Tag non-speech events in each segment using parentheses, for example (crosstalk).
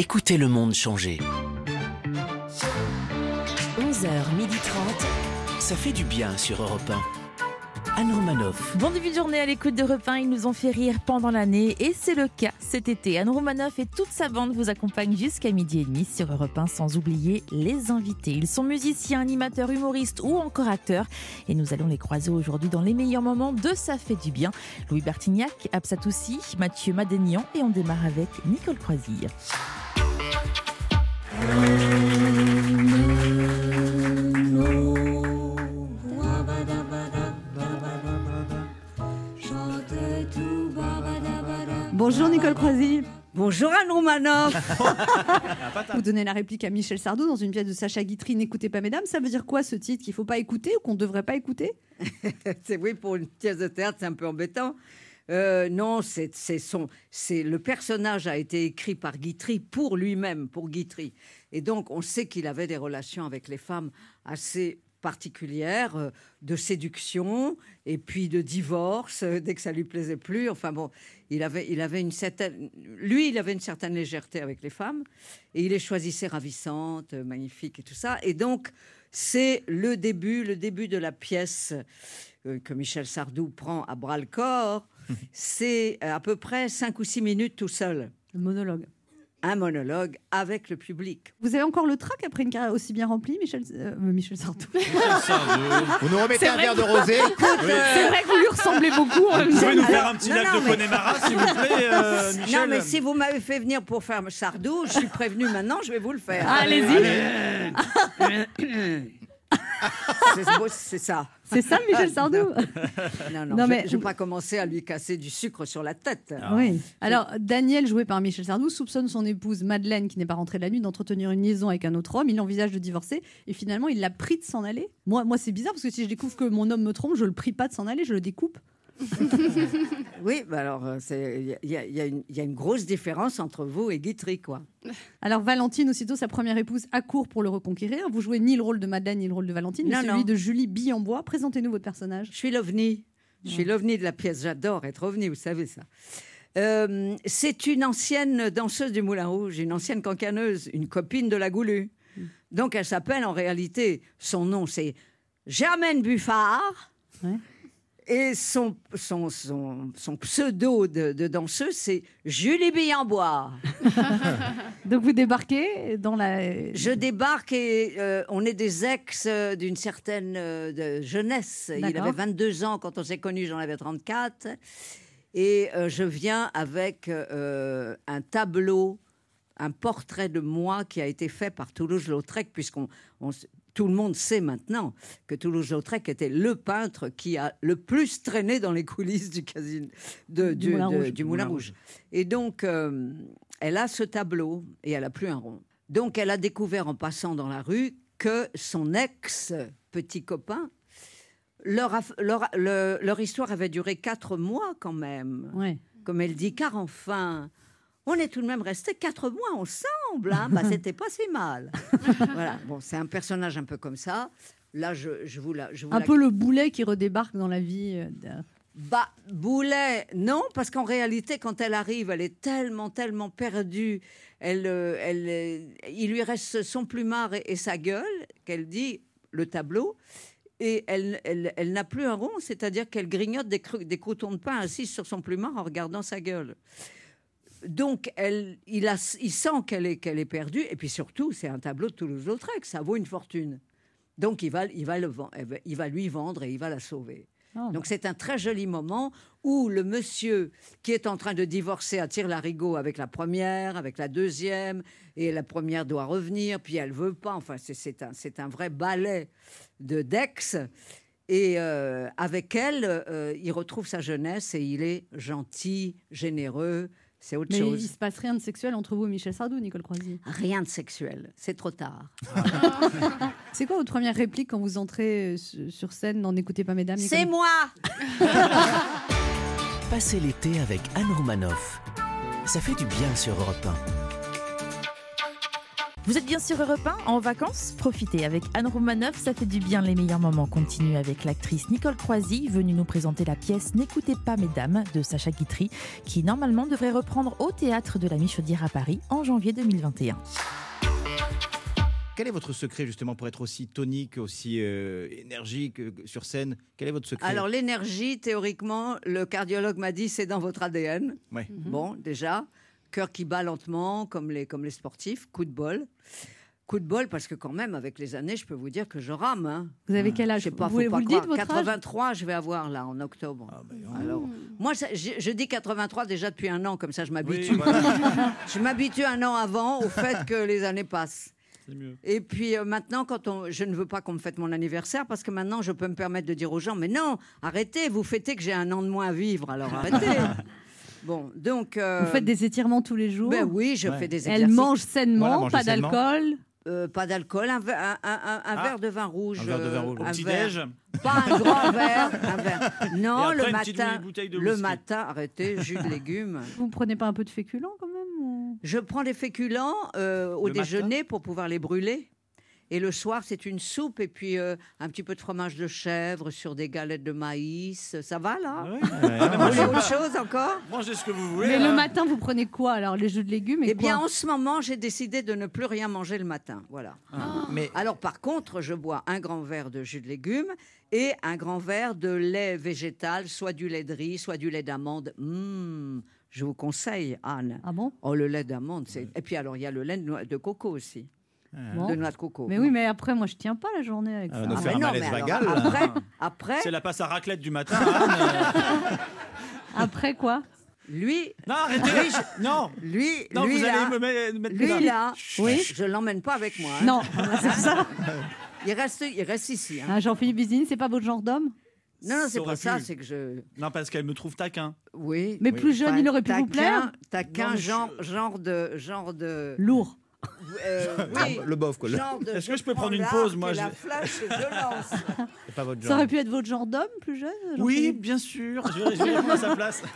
Écoutez le monde changer. 11h30. Ça fait du bien sur Europe 1. Anne Romanoff. Bon début de journée à l'écoute de Repin, ils nous ont fait rire pendant l'année et c'est le cas cet été. Anne Romanoff et toute sa bande vous accompagnent jusqu'à midi et demi sur Europe 1 sans oublier les invités. Ils sont musiciens, animateurs, humoristes ou encore acteurs et nous allons les croiser aujourd'hui dans les meilleurs moments de Ça fait du bien. Louis Bertignac, Absatoussi, Mathieu Madénian et on démarre avec Nicole Croisille. Bonjour Nicole Croisy. Bonjour Anne Romanoff. (laughs) Vous donnez la réplique à Michel Sardou dans une pièce de Sacha Guitry, N'écoutez pas mesdames. Ça veut dire quoi ce titre Qu'il faut pas écouter ou qu'on devrait pas écouter? (laughs) C'est oui, pour une pièce de théâtre, c'est un peu embêtant. Euh, non, c'est son, c'est le personnage a été écrit par Guitry pour lui-même, pour Guitry, et donc on sait qu'il avait des relations avec les femmes assez particulières euh, de séduction et puis de divorce euh, dès que ça lui plaisait plus. Enfin bon, il avait, il avait une certaine, lui, il avait une certaine légèreté avec les femmes et il les choisissait ravissantes, magnifiques et tout ça. Et donc c'est le début, le début de la pièce que Michel Sardou prend à bras le corps. C'est à peu près cinq ou six minutes tout seul. Le monologue un monologue avec le public. Vous avez encore le trac après une carrière aussi bien remplie, Michel, euh, Michel Sardou Vous nous remettez un verre de rosé (laughs) C'est vrai que vous lui ressemblez beaucoup. Vous pouvez nous faire un petit lac de Connemara, s'il vous plaît, euh, Michel Non, mais si vous m'avez fait venir pour faire Sardou, je suis prévenu maintenant, je vais vous le faire. Allez-y. (laughs) (laughs) c'est ça. C'est ça, Michel Sardou Non, non, mais... je ne vais pas commencer à lui casser du sucre sur la tête. Oui. Alors, Daniel, joué par Michel Sardou, soupçonne son épouse Madeleine, qui n'est pas rentrée la nuit, d'entretenir une liaison avec un autre homme. Il envisage de divorcer et finalement, il l'a pris de s'en aller. Moi, moi c'est bizarre parce que si je découvre que mon homme me trompe, je le prie pas de s'en aller, je le découpe. (laughs) oui, bah alors il y, y, a une grosse différence entre vous et Guitry, quoi. (laughs) Alors Valentine, aussitôt sa première épouse, accourt pour le reconquérir. Vous jouez ni le rôle de Madeleine ni le rôle de Valentine, mais celui de Julie Billambois. Présentez-nous votre personnage. Je suis l'ovni. Je suis l'ovni de la pièce. J'adore être ovni, vous savez ça. Euh, c'est une ancienne danseuse du Moulin Rouge, une ancienne cancaneuse, une copine de la Goulue. Mm. Donc elle s'appelle en réalité, son nom c'est Germaine Buffard. Et son, son, son, pseudo de, danseuse, c'est Julie Billambois. (laughs) Donc vous débarquez dans la... Je débarque et euh, on est des ex euh, d'une certaine euh, jeunesse. Il avait 22 ans quand on s'est connus, j'en avais 34. Et je viens avec un tableau un portrait de moi qui a été fait par Toulouse-Lautrec, puisqu'on tout le monde sait maintenant que Toulouse-Lautrec était le peintre qui a le plus traîné dans les coulisses du casino de, du, Moulin, Rouge. Et donc, euh, elle a ce tableau et elle a plus un rond. Donc, elle a découvert en passant dans la rue que son ex petit copain leur, leur, leur, histoire avait duré quatre mois quand même. Comme elle dit, car enfin, on est tout de même resté quatre mois ensemble. Hein. Bah, c'était pas si mal. (laughs) voilà. Bon, c'est un personnage un peu comme ça. Là, je, je vous la. un peu le boulet qui redébarque dans la vie. Euh, bah, Boulet, non, parce qu'en réalité, quand elle arrive, elle est tellement, tellement perdue. Elle, euh, elle, euh, il lui reste son plumard et, sa gueule, qu'elle dit, le tableau. Et elle, elle, elle n'a plus un rond, c'est-à-dire qu'elle grignote des, des croutons de pain assise sur son plumard en regardant sa gueule donc, elle, il, a, il sent qu'elle est, qu'elle est perdue. Et puis surtout, c'est un tableau de Toulouse-Lautrec. Ça vaut une fortune. Donc, il va, il, va le, il va lui vendre et il va la sauver. Ah. Donc, c'est un très joli moment où le monsieur qui est en train de divorcer attire l'arigot avec la première, avec la deuxième, et la première doit revenir, puis elle veut pas. Enfin, c'est un, un vrai ballet de Dex. Et euh, avec elle, euh, il retrouve sa jeunesse et il est gentil, généreux, c'est autre Mais chose. il se passe rien de sexuel entre vous et Michel Sardou, Nicole Croisy Rien de sexuel, c'est trop tard. (laughs) c'est quoi votre première réplique quand vous entrez euh, sur scène? Dans N'écoutez pas mesdames C'est moi (laughs) Passez l'été avec Anne Romanoff. Ça fait du bien sur Europe 1. Vous êtes bien sur Europe 1 en vacances? Profitez avec Anne Romanoff, ça fait du bien les meilleurs moments continuent avec l'actrice Nicole Croisy, venue nous présenter la pièce N'écoutez pas mesdames de Sacha Guitry, qui normalement devrait reprendre au théâtre de la Michaudière à Paris en janvier 2021. Quel est votre secret justement pour être aussi tonique, aussi euh, énergique euh, sur scène? Quel est votre secret? Alors l'énergie, théoriquement, le cardiologue m'a dit c'est dans votre ADN. Ouais. Bon, déjà, cœur qui bat lentement, comme les, comme les sportifs, coup de bol. Coup de bol, parce que quand même, avec les années, je peux vous dire que je rame. hein. Vous avez quel âge? Je sais pas, Vous, faut vous pas le dites, croire. votre âge? 83, je vais avoir là, en octobre. Ah, ben, Alors, moi, ça- je, je dis 83 déjà depuis un an, comme ça je Oui, m'habitue. voilà, (laughs) Je m'habitue un an avant au fait que les années passent. mieux. Et puis euh, maintenant, quand on, je ne veux pas qu'on me fête mon anniversaire parce que maintenant, je peux me permettre de dire aux gens, mais non, arrêtez, vous fêtez que j'ai un an de moins à vivre, alors arrêtez. (laughs) bon, donc. euh, Vous faites des étirements tous les jours Ben oui, je Ouais. fais des Elle exercices. mange sainement, Voilà, manger pas sainement. d'alcool. Euh, pas d'alcool, un, verre- un, un- un- un Ah. verre de vin rouge. Un verre de vin euh, rouge. Au un Petit-déj. verre. Pas un grand (laughs) verre, un verre. Non, après, le une petite matin. bouteille de Le whisky. matin, arrêtez, jus de (laughs) légumes. Vous prenez pas un peu de féculents quand même ou- Je prends des féculents euh, au Le matin déjeuner pour pouvoir les brûler. Et le soir, c'est une soupe et puis euh, un petit peu de fromage de chèvre sur des galettes de maïs. Ça va là? Ah, mais Vous voulez je- autre chose encore? Mangez ce que vous voulez. Mais là. le matin, vous prenez quoi alors Les jus de légumes et Eh bien, quoi? en ce moment, j'ai décidé de ne plus rien manger le matin. Voilà. Mais Alors, par contre, je bois un grand verre de jus de légumes et un grand verre de lait végétal, soit du lait de riz, soit du lait d'amande. Mmh, je vous conseille, Anne. Ah bon? Oh, le lait d'amande, c'est. Et puis, alors, il y a le lait de noix de coco aussi. Bon. De noix de coco. Mais oui, mais après, moi, je tiens pas la journée avec Ah, ça. nous Ah, faire mais un non, malaise mais alors, vagal, là. après, après, C'est la passe à raclette du matin. Anne. Euh, (laughs) Après quoi? Lui, Non, arrêtez. Non, lui, non, lui vous là, allez me mettre, me mettre lui là. là, Oui. je l'emmène pas avec moi. hein. Non, (laughs) c'est ça. (laughs) Il reste, il reste ici. hein. Ah, Jean-Philippe Vizini, c'est pas votre genre d'homme? Non, non, c'est Ça pas ça, pu. c'est que je. Non, parce qu'elle me trouve taquin. Oui. Mais Oui. plus jeune, Enfin, il aurait pu vous plaire? mais je- genre, genre de, genre de. Lourd. Euh, oui. le bof, quoi. Est-ce que je peux prendre une pause, moi, je- La lance. C'est pas votre Ça aurait pu être votre genre d'homme, plus jeune Oui, bien sûr. Je vais, je vais répondre à sa place. (laughs)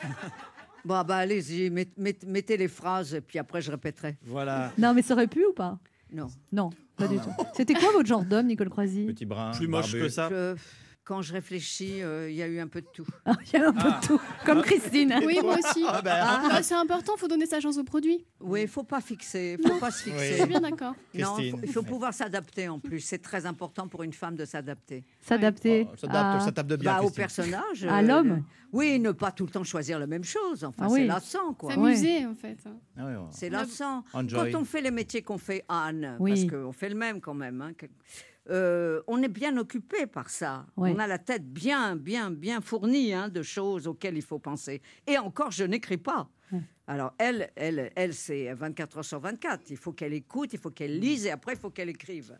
Bon, bah allez-y, met- met- mettez les phrases, et puis après je répéterai. Voilà. Non, mais ça aurait pu ou pas? Non. Non, pas du tout. C'était quoi votre genre d'homme, Nicole Croisy? Petit brun. Plus moche barbu. que ça. Je- quand je réfléchis, euh, il y a eu un peu de tout. (laughs) Ah, Il y a un peu de tout. Comme Christine. Oui, moi aussi. Ah ben, Ah, c'est important, faut donner sa chance au produit. Oui, il faut pas fixer, faut pas se Je fixer. suis bien d'accord. Non, il Christine. faut, il faut pouvoir s'adapter en plus. C'est très important pour une femme de s'adapter. S'adapter oh, ça, tape, à- ça tape de bien. Bah, au personnage. À euh, l'homme Oui, ne pas tout le temps choisir la même chose. Enfin, Ah c'est oui. lassant, quoi. S'amuser, en fait. Ah ouais. C'est lassant. Enjoy. Quand on fait les métiers qu'on fait, Anne, Oui. parce qu'on fait le même quand même, hein, que- euh, on est bien occupé par ça. Oui. On a la tête bien, bien, bien fournie hein, de choses auxquelles il faut penser. Et encore, je n'écris pas. Alors, elle, elle, elle c'est 24 heures sur 24. Il faut qu'elle écoute, il faut qu'elle lise, et après, il faut qu'elle écrive.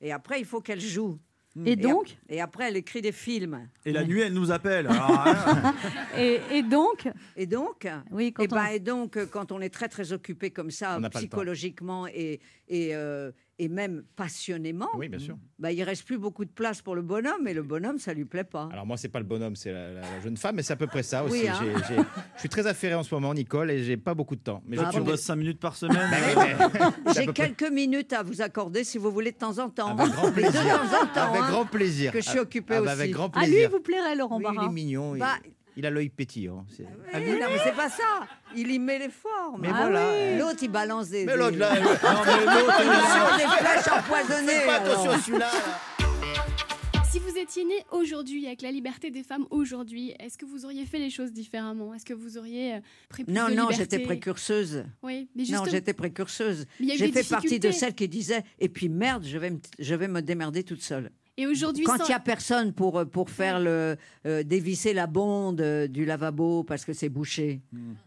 Et après, il faut qu'elle joue. Et Et donc ap- Et après, elle écrit des films. Et la nuit, elle nous appelle. (laughs) Alors, hein, et, et donc Et donc, Oui, quand et, ben, on- et donc, quand on est très très occupé comme ça, On psychologiquement et, et, euh, et même passionnément, Oui, bien sûr. bah, il reste plus beaucoup de place pour le bonhomme et le bonhomme, ça lui plaît pas. Alors moi, c'est pas le bonhomme, c'est la, la- la jeune femme, mais c'est à peu près ça aussi. Oui, hein. J'ai- j'ai- Je suis très affairé en ce moment, Nicole, et j'ai pas beaucoup de temps. Mais je Ah tu bosses 5 minutes par semaine. Bah (laughs) c'est à J'ai près- quelques minutes à vous accorder si vous voulez de temps en temps. Avec grand Mais de plaisir. temps en temps, Avec hein, grand plaisir. que je suis occupée Ah bah, aussi. Avec grand Ah, lui, plaisir. il vous plairait, Laurent Oui, il Barra est mignon. il- Bah, Il, a l'œil pétillant. c'est- oui, non, mais c'est pas ça. Il y met les formes. Mais Ah voilà. oui. L'autre, il balance des, Mais des- l'autre là, (laughs) Non, mais l'autre, il balance des flèches empoisonnées. fais pas alors. attention à celui-là. là. Si vous étiez né aujourd'hui, avec la liberté des femmes aujourd'hui, est-ce que vous auriez fait les choses différemment? Est-ce que vous auriez euh, pris plus Non, de non, liberté j'étais précurseuse. Oui, mais Non, justement, j'étais précurseuse. mais il y a eu J'ai des fait partie de difficultés. celles qui disaient et puis merde, je vais me, je vais me démerder toute seule. Et aujourd'hui, Quand sans- il n'y a personne pour, euh, pour faire le euh, dévisser la bonde euh, du lavabo parce que c'est bouché,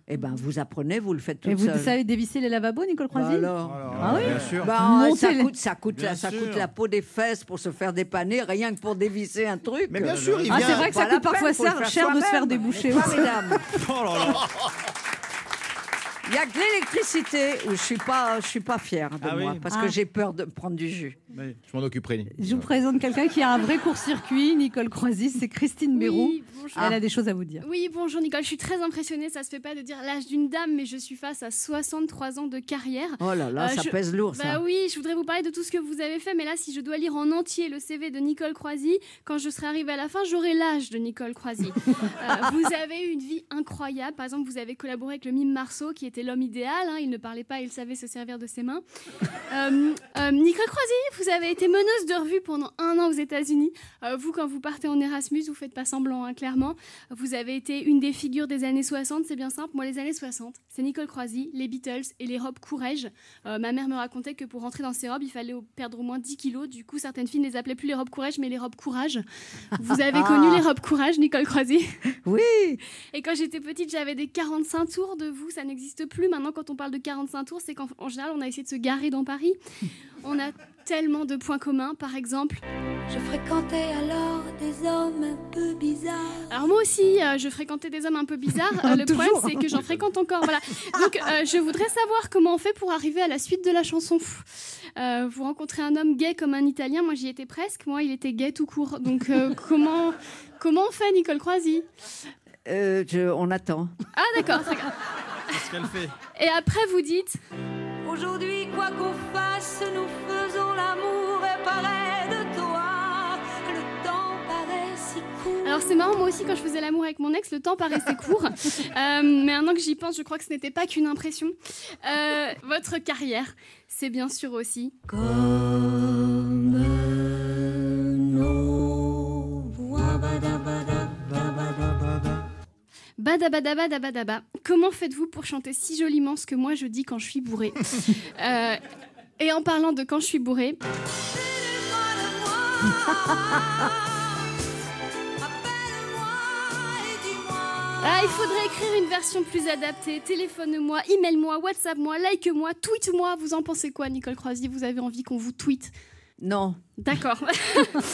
eh ben vous apprenez, vous le faites toute Et vous savez dévisser les lavabos, Nicole Bah Croisy alors. Ah oui Bien sûr. Bah, Montez ça les- coûte, ça coûte, Bien la, ça sûr. coûte la peau des fesses pour se faire dépanner, rien que pour dévisser un truc. Mais bien sûr, il Ah, vient. c'est vrai que ça pas la coûte parfois peine, faut le cher, faire cher de se faire soi-même. déboucher. (laughs) Oh là là. Il y a que l'électricité où je suis pas, je suis pas fière de Ah oui moi parce Ah. que j'ai peur de prendre du jus. Oui, je m'en occuperai. Je vous présente quelqu'un qui a un vrai court-circuit, Nicole Croisy, c'est Christine Bérou. Oui, bonjour. Elle a des choses à vous dire. Oui, bonjour Nicole, je suis très impressionnée, ça se fait pas de dire l'âge d'une dame, mais je suis face à 63 ans de carrière. Oh là là, Euh, ça je- pèse lourd ça. Bah oui, je voudrais vous parler de tout ce que vous avez fait, mais là, si je dois lire en entier le CV de Nicole Croisy, quand je serai arrivée à la fin, j'aurai l'âge de Nicole Croisy. (laughs) Euh, vous avez eu une vie incroyable. Par exemple, vous avez collaboré avec le mime Marceau, qui était l'homme idéal. hein. Il ne parlait pas, il savait se servir de ses mains. (laughs) Euh, euh, Nicole Croisy, vous avez été meneuse de revue pendant un an aux États-Unis. Euh, vous, quand vous partez en Erasmus, vous faites pas semblant, hein, clairement. Vous avez été une des figures des années 60, c'est bien simple. Moi, les années 60, c'est Nicole Croisy, les Beatles et les robes Courrèges. Euh, ma mère me racontait que pour rentrer dans ces robes, il fallait perdre au moins 10 kilos. Du coup, certaines filles ne les appelaient plus les robes Courrèges, mais les robes Courage. Vous avez (laughs) connu les robes Courage, Nicole Croisy? Oui. Et quand j'étais petite, j'avais des 45 tours de vous. Ça n'existe plus. Maintenant, quand on parle de 45 tours, c'est qu'en en général, on a essayé de se garer dans Paris. (laughs) On a tellement de points communs. Par exemple, Je fréquentais alors des hommes un peu bizarres. Alors moi aussi, euh, je fréquentais des hommes un peu bizarres. (laughs) Euh, le problème, c'est que j'en fréquente encore. Voilà. Donc, euh, je voudrais savoir comment on fait pour arriver à la suite de la chanson. Euh, vous rencontrez un homme gay comme un Italien. Moi, j'y étais presque. Moi, il était gay tout court. Donc, euh, (laughs) comment comment on fait, Nicole Euh, je- on attend. Ah, d'accord. Qu'elle fait. Et après, vous dites Aujourd'hui, quoi qu'on fasse, nous faisons l'amour et pareil de toi. Le temps paraît si court. Alors c'est marrant, moi aussi quand je faisais l'amour avec mon ex, le temps paraissait court. (laughs) Euh, mais maintenant que j'y pense, je crois que ce n'était pas qu'une impression. Euh, votre carrière, c'est bien sûr aussi. Comme Badabadabadabadaba. Comment faites-vous pour chanter si joliment ce que moi je dis quand je suis bourrée (laughs) Euh, Et en parlant de quand je suis bourrée, ah, il faudrait écrire une version plus adaptée. Téléphone-moi, email-moi, WhatsApp-moi, like-moi, tweet-moi. Vous en pensez quoi, Nicole Croisy? Vous avez envie qu'on vous tweet? Non. D'accord.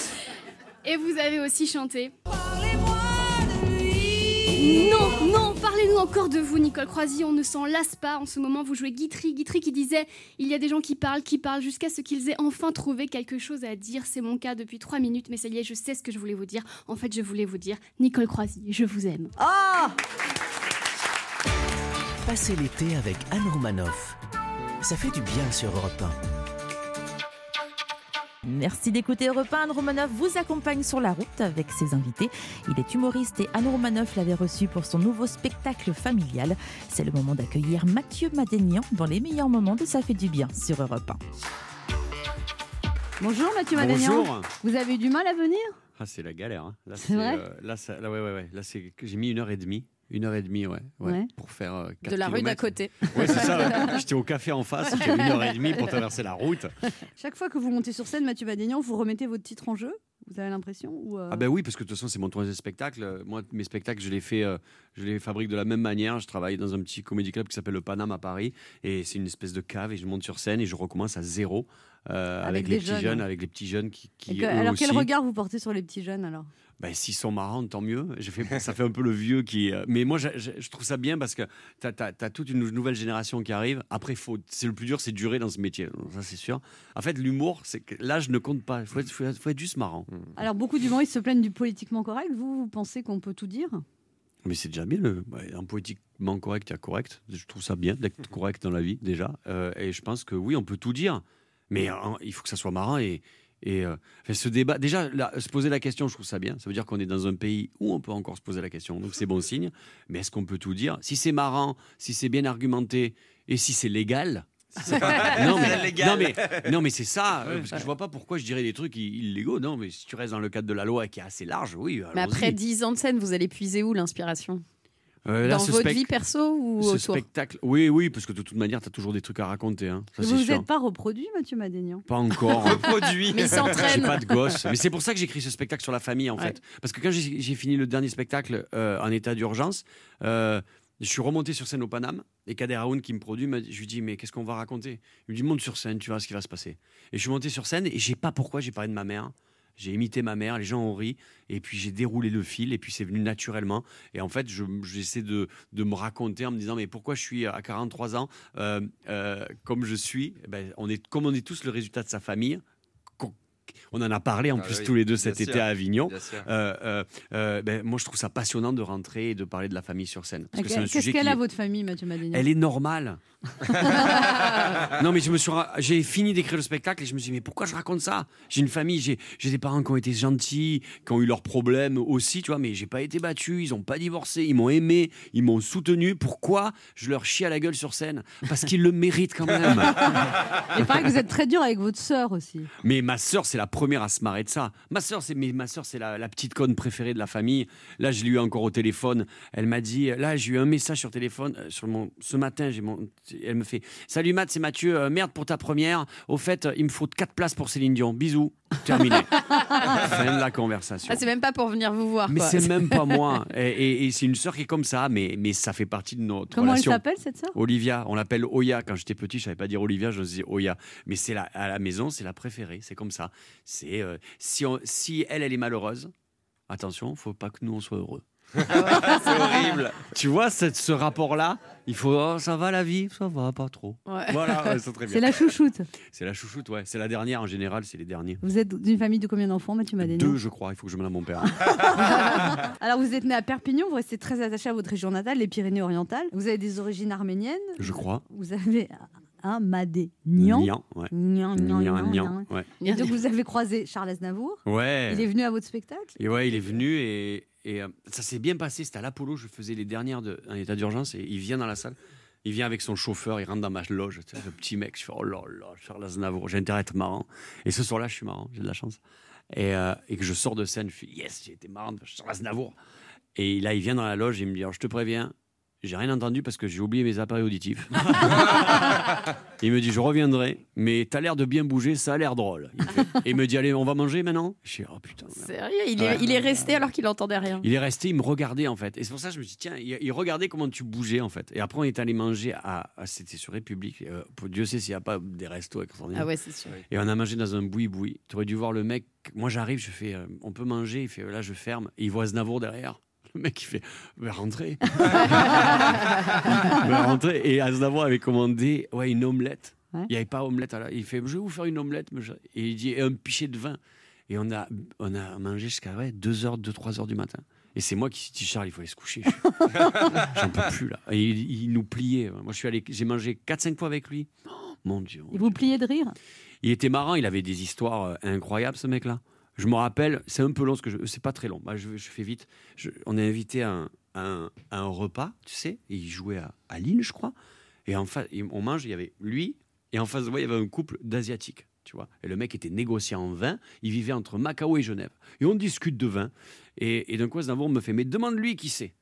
(laughs) Et vous avez aussi chanté. Non, non, parlez-nous encore de vous, Nicole Croisy. On ne s'en lasse pas. En ce moment, vous jouez Guitry. Guitry qui disait Il y a des gens qui parlent, qui parlent, jusqu'à ce qu'ils aient enfin trouvé quelque chose à dire. C'est mon cas depuis trois minutes, mais ça y est, je sais ce que je voulais vous dire. En fait, je voulais vous dire Nicole Croisy, je vous aime. Ah Passez l'été avec Anne Romanoff. Ça fait du bien sur Europe 1. Merci d'écouter Europe 1. Anne Romanoff vous accompagne sur la route avec ses invités. Il est humoriste et Anne Romanoff l'avait reçu pour son nouveau spectacle familial. C'est le moment d'accueillir Mathieu Madénian dans les meilleurs moments de Ça fait du bien sur Europe 1. Bonjour Mathieu Madagnan. Bonjour. Vous avez eu du mal à venir? Ah, c'est la galère. hein. Là, C'est vrai? euh, là, ça- là, ouais, ouais, ouais. Là, c'est que j'ai mis une heure et demie. Une heure et demie, ouais. ouais, Ouais. Pour faire. euh, De la rue d'à côté. Ouais, c'est ça. (laughs) J'étais au café en face. J'ai une heure et demie pour traverser la route. (laughs) Chaque fois que vous montez sur scène, Mathieu Madagnan, vous remettez votre titre en jeu? Vous avez l'impression ou euh, Ah ben oui, parce que de toute façon, c'est mon troisième spectacle. Moi, mes spectacles, je les fais, euh, je les fabrique de la même manière. Je travaille dans un petit comédie club qui s'appelle le Paname à Paris, et c'est une espèce de cave. Et je monte sur scène et je recommence à zéro euh, Avec les petits jeunes. jeunes, avec les petits jeunes qui. qui et que- eux Alors quel regard vous portez sur les petits jeunes alors? Ben, s'ils sont marrants, tant mieux. J'ai fait, ça fait un peu le vieux qui. euh, Mais moi, je, je- je trouve ça bien parce que tu as, toute une nouvelle génération qui arrive. Après, faut, c'est le plus dur, c'est durer dans ce métier. Ça, c'est sûr. En fait, l'humour, c'est que l'âge ne compte pas. Il faut être, faut être- faut être juste marrant. Alors beaucoup d'humoristes se plaignent du politiquement correct. Vous, vous pensez qu'on peut tout dire? Mais c'est déjà bien. Le, en politiquement correct, il y a correct. Je trouve ça bien d'être correct dans la vie, déjà. Euh, et je pense que oui, on peut tout dire. Mais hein, il faut que ça soit marrant et. Et euh, ce débat, déjà, là, se poser la question, je trouve ça bien. Ça veut dire qu'on est dans un pays où on peut encore se poser la question. Donc c'est bon signe. Mais est-ce qu'on peut tout dire? Si c'est marrant, si c'est bien argumenté et si c'est légal? si (laughs) non, mais, Légal. non, mais, non, mais c'est ça. euh, Parce que je vois pas pourquoi je dirais des trucs illégaux. Non, mais si tu restes dans le cadre de la loi qui est assez large, oui. Mais après 10 ans de scène, vous allez puiser où l'inspiration? Euh, là, Dans votre vie perso ou ce autour spectacle, oui, oui, parce que de toute manière, tu as toujours des trucs à raconter. Hein. Ça, Vous c'est vous sûr. êtes pas reproduit, Mathieu Madagnan Pas encore. (laughs) Reproduit. Mais s'entraîne. pas de gosse. Mais c'est pour ça que j'écris ce spectacle sur la famille, en Ouais. fait. Parce que quand j'ai fini le dernier spectacle euh, en état d'urgence, euh, je suis remonté sur scène au Paname et Kader Aoun qui me produit, je lui dis mais qu'est-ce qu'on va raconter? Il me dit monte sur scène, tu vois ce qui va se passer. Et je suis monté sur scène et je sais pas pourquoi j'ai parlé de ma mère. J'ai imité ma mère, les gens ont ri, et puis j'ai déroulé le fil, et puis c'est venu naturellement. Et en fait, je- j'essaie de, de me raconter en me disant, mais pourquoi je suis à 43 ans euh, euh, comme je suis? Eh ben, on est, Comme on est tous le résultat de sa famille, on en a parlé en Ah plus oui, tous les deux bien cet sûr, été à Avignon. Euh, euh, euh, ben, moi, je trouve ça passionnant de rentrer et de parler de la famille sur scène. Parce que c'est un Qu'est-ce qu'elle qui a, est- votre famille, Mathieu Madénian? Elle est normale. (laughs) non, mais je me suis, j'ai fini d'écrire le spectacle et je me suis dit, mais pourquoi je raconte ça? J'ai une famille, j'ai, j'ai des parents qui ont été gentils, qui ont eu leurs problèmes aussi, tu vois, mais j'ai pas été battu, ils ont pas divorcé, ils m'ont aimé, ils m'ont soutenu. Pourquoi je leur chie à la gueule sur scène? Parce qu'ils le méritent quand même. Il paraît que vous êtes très dur avec votre sœur aussi. Mais ma sœur, c'est la première à se marrer de ça. Ma sœur, c'est ma c'est la, la petite conne préférée de la famille. Là, je l'ai eu encore au téléphone. Elle m'a dit, là, j'ai eu un message sur téléphone euh, sur mon ce matin. J'ai mon, elle me fait, salut Matt, c'est Mathieu. euh, merde pour ta première. Au fait, euh, il me faut quatre places pour Céline Dion. Bisous. Terminé. (laughs) fin de la conversation. Ah, c'est même pas pour venir vous voir. mais c'est même pas moi. (laughs) Et, et- et c'est une sœur qui est comme ça, mais, mais ça fait partie de notre Comment elle relation. s'appelle, cette sœur? Olivia, on l'appelle Oya. Quand j'étais petit, je savais pas dire Olivia, je disais Oya. Mais c'est la, à la maison, c'est la préférée. C'est comme ça. C'est euh, si, on- si elle, elle est malheureuse, attention, faut pas que nous on soit heureux. (laughs) c'est horrible. Tu vois cette- ce rapport-là Il faut oh, ça va la vie, ça va pas trop. Ouais. Voilà, ouais, c'est très bien. C'est la chouchoute. C'est la chouchoute, ouais. C'est la dernière en général, c'est les derniers. Vous êtes d'une famille de combien d'enfants, Mathieu Madénian Deux, je crois. Il faut que je mène à mon père. (laughs) Alors, vous êtes né à Perpignan, vous restez très attaché à votre région natale, les Pyrénées-Orientales. Vous avez des origines arméniennes. Je crois. Vous avez un Madénian. Nian, ouais. Nian, nian, Nian, nian, nian, nian. ouais. Et donc, vous avez croisé Charles Aznavour. Ouais. Il est venu à votre spectacle Et ouais, il est venu et, et, euh, ça s'est bien passé. C'était à l'Apollo, je faisais les dernières de, en état d'urgence et il vient dans la salle. Il vient avec son chauffeur, il rentre dans ma loge, tu sais, le petit mec. Je fais oh là là, Charles Aznavour, j'ai intérêt à être marrant. Et ce soir-là, je suis marrant, j'ai de la chance. Et, euh, et que je sors de scène, je fais yes, j'ai été marrant, Charles Aznavour. Et là, il vient dans la loge et il me dit alors, je te préviens, j'ai rien entendu parce que j'ai oublié mes appareils auditifs. (laughs) il me dit je reviendrai, mais t'as l'air de bien bouger, ça a l'air drôle. Il, me fait- et il me dit allez, on va manger maintenant? Je dis oh putain. merde. Sérieux, il est, Ouais. il est resté alors qu'il entendait rien. Il est resté, il me regardait en fait. Et c'est pour ça que je me dit, tiens, il, il regardait comment tu bougeais en fait. Et après, on est allé manger à. à- C'était sur République. Euh, pour Dieu sait s'il n'y a pas des restos extraordinaires. Ah ouais, c'est sûr. Et on a mangé dans un boui-boui. Tu aurais dû voir le mec. Moi, j'arrive, je fais, euh, on peut manger. Il fait, là, je ferme. Et il voit Znavour derrière. (laughs) Le mec, il fait, va rentrer. va (laughs) rentrer. Et Aznavour avait commandé ouais, une omelette. Ouais. Il n'y avait pas omelette. à la- Il fait, je vais vous faire une omelette. mais je- Et il dit, et un pichet de vin. Et on a, on a mangé jusqu'à ouais, 2h, 2-3 heures du matin. Et c'est moi qui suis dit, Charles, il faut aller se coucher. (laughs) J'en peux plus là. Et il, il nous pliait. Moi, je suis allé, j'ai mangé 4-5 fois avec lui. Oh, mon Dieu. Et vous pliez de rire? Il était marrant, il avait des histoires euh, incroyables, ce mec-là. Je me rappelle, c'est un peu long, ce que je, c'est pas très long. Bah, je, je fais vite. On est invité à un, un- un repas, tu sais, et il jouait à, à Lille, je crois. Et en face, on mange, il y avait lui, et en face de moi, il y avait un couple d'asiatiques, tu vois. Et le mec était négociant en vin, il vivait entre Macao et Genève. Et on discute de vin. Et, d'un coup, Aznavour me fait, mais demande-lui qui c'est.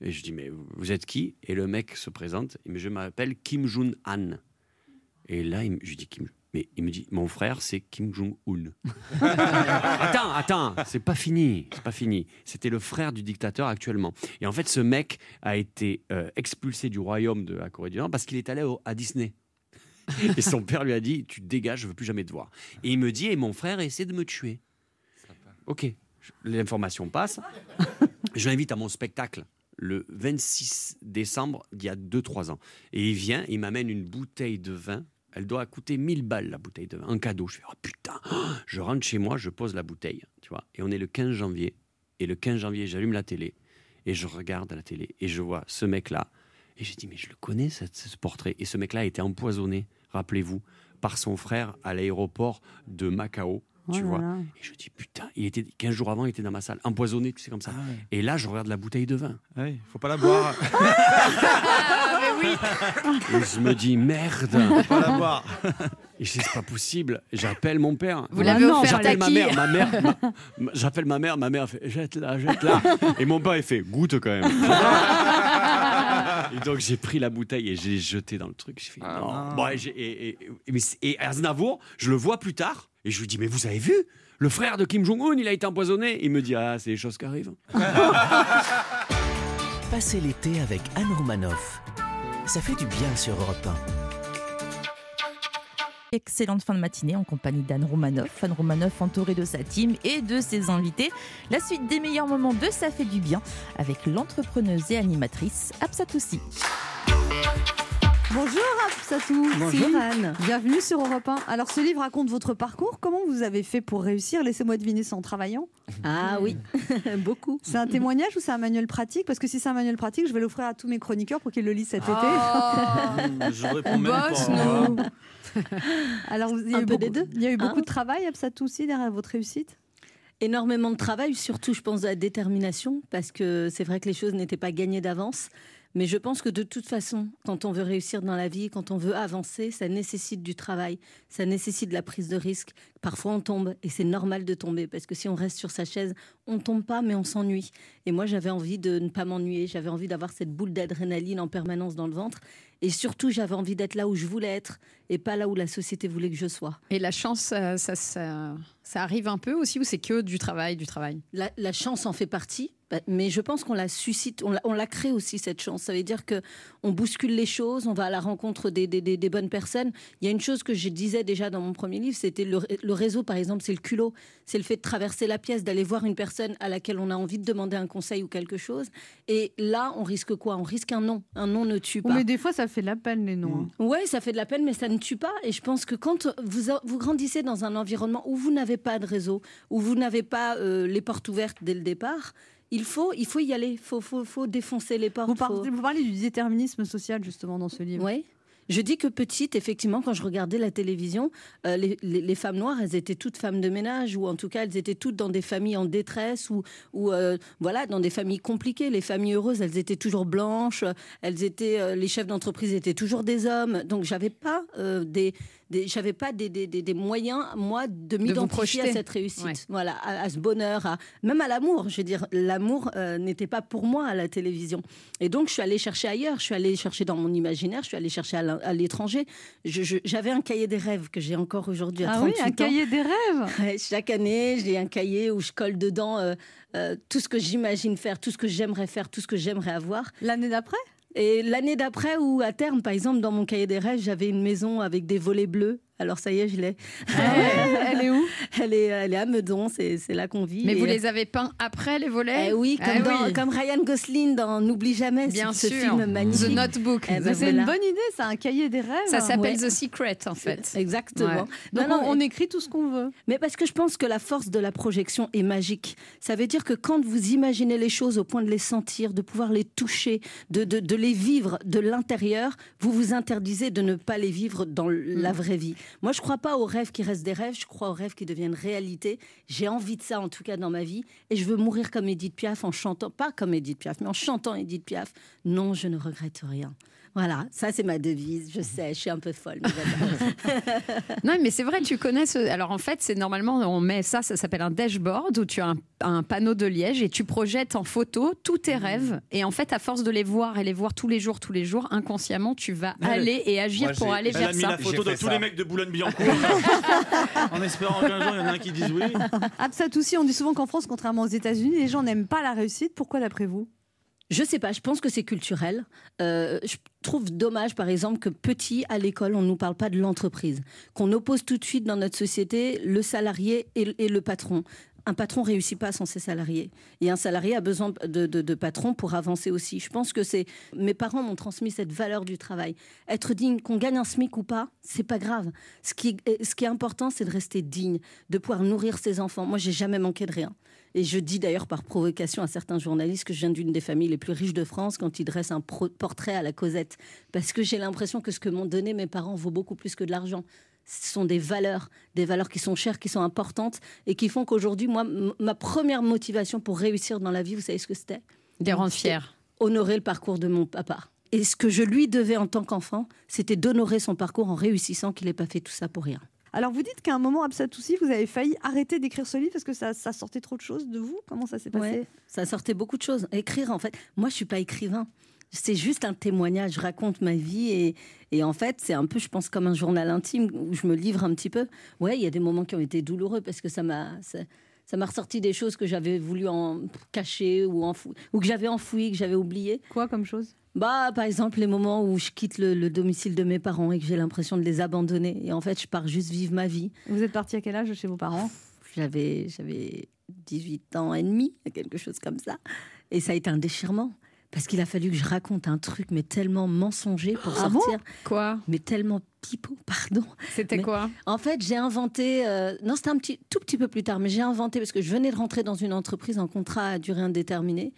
Et je dis, mais vous êtes qui? Et le mec se présente, et je m'appelle Kim Jong-han. Et là, il je dis, Kim, mais il me dit, mon frère, c'est Kim Jong-un. (laughs) attends, attends, c'est pas fini, c'est pas fini. C'était le frère du dictateur actuellement. Et en fait, ce mec a été euh, expulsé du royaume de la Corée du Nord parce qu'il est allé au- à Disney. (laughs) Et son père lui a dit, tu te dégages, je veux plus jamais te voir. Et il me dit, et mon frère essaie de me tuer. Ok, l'information passe. Je l'invite à mon spectacle le 26 décembre d'il y a 2-3 ans. Et il vient, il m'amène une bouteille de vin. Elle doit coûter 1000 balles, la bouteille de vin, un cadeau. Je fais, oh putain, je rentre chez moi, je pose la bouteille, tu vois. Et on est le 15 janvier. Et le 15 janvier, j'allume la télé et je regarde la télé et je vois ce mec-là. Et j'ai dit, mais je le connais, ce, ce portrait. Et ce mec-là a été empoisonné, rappelez-vous, par son frère à l'aéroport de Macao. Oh Tu là vois là. Et je dis, putain, il était 15 jours avant, il était dans ma salle, empoisonné, tu sais, comme ça. Et là, je regarde la bouteille de vin. Ouais, faut pas la boire. (laughs) Et je me dis, merde. Pas la boire. Et je dis, c'est pas possible. J'appelle mon père. Vous l'avez offert à J'appelle ma mère, ma mère, ma- j'appelle ma mère, ma mère fait jette-la, jette-la. Et mon père il fait goûte quand même. et donc j'ai pris la bouteille et j'ai jeté dans le truc. J'ai fait non. Bon, et, j'ai- et, et, et- mais c'est- et Aznavour, je le vois plus tard et je lui dis mais vous avez vu? Le frère de Kim Jong Un, il a été empoisonné. Il me dit ah c'est les choses qui arrivent. Passez l'été avec Anne Romanoff. Ça fait du bien sur Europe Excellente fin de matinée en compagnie d'Anne Romanoff. Anne Romanoff entourée de sa team et de ses invités. La suite des meilleurs moments de Ça fait du bien avec l'entrepreneuse et animatrice Absatoussi. Bonjour Absatou. Bonjour, C'est- Anne. Bienvenue sur Europe 1. Alors ce livre raconte votre parcours. Comment vous avez fait pour réussir Laissez-moi deviner, c'est en travaillant Ah oui, (laughs) beaucoup. C'est un témoignage ou c'est un manuel pratique? Parce que si c'est un manuel pratique, je vais l'offrir à tous mes chroniqueurs pour qu'ils le lisent cet Oh. (laughs) Je réponds même Boss, pas. nous. été. (laughs) Alors il y a Un eu peu beaucoup, des deux, il y a eu beaucoup hein. de travail Absatou aussi derrière votre réussite? Énormément de travail, surtout je pense à la détermination, parce que c'est vrai que les choses n'étaient pas gagnées d'avance. Mais je pense que de toute façon, quand on veut réussir dans la vie, quand on veut avancer, ça nécessite du travail, ça nécessite de la prise de risque. Parfois on tombe et c'est normal de tomber parce que si on reste sur sa chaise, on ne tombe pas mais on s'ennuie. Et moi j'avais envie de ne pas m'ennuyer, j'avais envie d'avoir cette boule d'adrénaline en permanence dans le ventre et surtout j'avais envie d'être là où je voulais être et pas là où la société voulait que je sois. Et la chance, ça, ça, ça- arrive un peu aussi ou c'est que du travail, du travail? La, la chance en fait partie, mais je pense qu'on la suscite, on la, on la crée aussi cette chance. Ça veut dire que on bouscule les choses, on va à la rencontre des, des- des- des bonnes personnes. Il y a une chose que je disais déjà dans mon premier livre, c'était le, le réseau, par exemple, c'est le culot, c'est le fait de traverser la pièce, d'aller voir une personne à laquelle on a envie de demander un conseil ou quelque chose. Et là, on risque quoi? On risque un non. Un non ne tue pas. Mais des fois ça fait de la peine les noms. hein. Ouais, ça fait de la peine, mais ça ne tue pas. Et je pense que quand vous, vous grandissez dans un environnement où vous n'avez pas de réseau, où vous n'avez pas euh, les portes ouvertes dès le départ, il faut, il faut y aller. Il faut, faut, faut défoncer les portes. Vous, faut- parlez, vous parlez du déterminisme social justement dans ce livre. Ouais. Je dis que petite, effectivement, quand je regardais la télévision, euh, les, les- les femmes noires, elles étaient toutes femmes de ménage, ou en tout cas, elles étaient toutes dans des familles en détresse, ou, ou euh, voilà, dans des familles compliquées. Les familles heureuses, elles étaient toujours blanches, elles étaient, euh, les chefs d'entreprise étaient toujours des hommes. Donc, j'avais pas des- j'avais pas des, des- des- des moyens, moi, de m'identifier à cette réussite, Ouais. voilà, à, à ce bonheur, à- même à l'amour. Je veux dire, l'amour euh, n'était pas pour moi à la télévision. Et donc, je suis allée chercher ailleurs. Je suis allée chercher dans mon imaginaire. Je suis allée chercher à l'étranger. J'avais un cahier des rêves que j'ai encore aujourd'hui à Ah 38 oui, un ans. cahier des rêves? (laughs) Ouais, chaque année, j'ai un cahier où je colle dedans euh, euh, tout ce que j'imagine faire, tout ce que j'aimerais faire, tout ce que j'aimerais avoir. L'année d'après? Et l'année d'après, ou à terme, par exemple, dans mon cahier des rêves, j'avais une maison avec des volets bleus. Alors ça y est, je l'ai. Elle est où? Elle est, elle est à Meudon, c'est là qu'on vit. Mais Et- vous les avez peints après les volets? Eh oui, comme, Eh dans- oui. comme Ryan Gosling dans N'oublie jamais Bien ce, sûr. film magnifique. The Notebook. Eh ben C'est voilà. une bonne idée, c'est un cahier des rêves. Ça s'appelle Ouais. The Secret en fait. Exactement. Ouais. Non, Donc non, on, on écrit tout ce qu'on veut. Mais parce que je pense que la force de la projection est magique. Ça veut dire que quand vous imaginez les choses au point de les sentir, de pouvoir les toucher, de, de, de les vivre de l'intérieur, vous vous interdisez de ne pas les vivre dans la vraie vie. Moi, je crois pas aux rêves qui restent des rêves, je crois aux rêves qui deviennent réalité. J'ai envie de ça, en tout cas, dans ma vie. Et je veux mourir comme Edith Piaf en chantant, pas comme Edith Piaf, mais en chantant Edith Piaf. Non, je ne regrette rien. Voilà, ça c'est ma devise. Je sais, je suis un peu folle. mais (laughs) j'adore. Non, mais c'est vrai, tu connais ce. Alors en fait, c'est normalement, on met ça, ça s'appelle un dashboard où tu as un, un panneau de liège et tu projettes en photo tous tes rêves. Et en fait, à force de les voir et les voir tous les jours, tous les jours, inconsciemment, tu vas Ouais. aller et agir Moi, pour j'ai- aller vers ça. la photo J'ai de tous ça. les mecs de Boulogne-Billancourt. (laughs) en espérant qu'un jour, il y en a un qui dise oui. Absatoussi, on dit souvent qu'en France, contrairement aux États-Unis, les gens n'aiment pas la réussite. Pourquoi d'après vous? Je sais pas, je pense que c'est culturel. Euh, je trouve dommage, par exemple, que petit, à l'école, on ne nous parle pas de l'entreprise. Qu'on oppose tout de suite dans notre société le salarié et, et le patron. Un patron réussit pas sans ses salariés. Et un salarié a besoin de, de, de patron pour avancer aussi. Je pense que c'est. Mes parents m'ont transmis cette valeur du travail. Être digne, qu'on gagne un SMIC ou pas, c'est pas grave. Ce qui, est- ce qui est important, c'est de rester digne, de pouvoir nourrir ses enfants. Moi, j'ai jamais manqué de rien. Et je dis d'ailleurs par provocation à certains journalistes que je viens d'une des familles les plus riches de France quand ils dressent un portrait à la Cosette. Parce que j'ai l'impression que ce que m'ont donné mes parents vaut beaucoup plus que de l'argent. Ce sont des valeurs, des valeurs qui sont chères, qui sont importantes et qui font qu'aujourd'hui, moi, ma première motivation pour réussir dans la vie, vous savez ce que c'était? Les rendre fiers. Honorer le parcours de mon papa. Et ce que je lui devais en tant qu'enfant, c'était d'honorer son parcours en réussissant qu'il n'ait pas fait tout ça pour rien. Alors vous dites qu'à un moment, Absatoussi, vous avez failli arrêter d'écrire ce livre parce que ça, ça sortait trop de choses de vous. Comment ça s'est passé? Ouais, ça sortait beaucoup de choses. Écrire, en fait, moi, je suis pas écrivain. C'est juste un témoignage. Je raconte ma vie et, et en fait, c'est un peu, je pense, comme un journal intime où je me livre un petit peu. Ouais, il y a des moments qui ont été douloureux parce que ça m'a. Ça, m'a ressorti des choses que j'avais voulu en cacher ou, enfou- ou que j'avais enfouies, que j'avais oubliées. Quoi comme chose? Bah, par exemple, les moments où je quitte le, le domicile de mes parents et que j'ai l'impression de les abandonner. Et en fait, je pars juste vivre ma vie. Vous êtes parti à quel âge chez vos parents? J'avais, j'avais 18 ans et demi, quelque chose comme ça. Et ça a été un déchirement. Parce qu'il a fallu que je raconte un truc, mais tellement mensonger pour Ah bon sortir. Quoi Mais tellement pipeau, pardon. C'était quoi En fait, j'ai inventé. euh, non, c'était un petit, tout petit peu plus tard, mais j'ai inventé parce que je venais de rentrer dans une entreprise en contrat à durée indéterminée.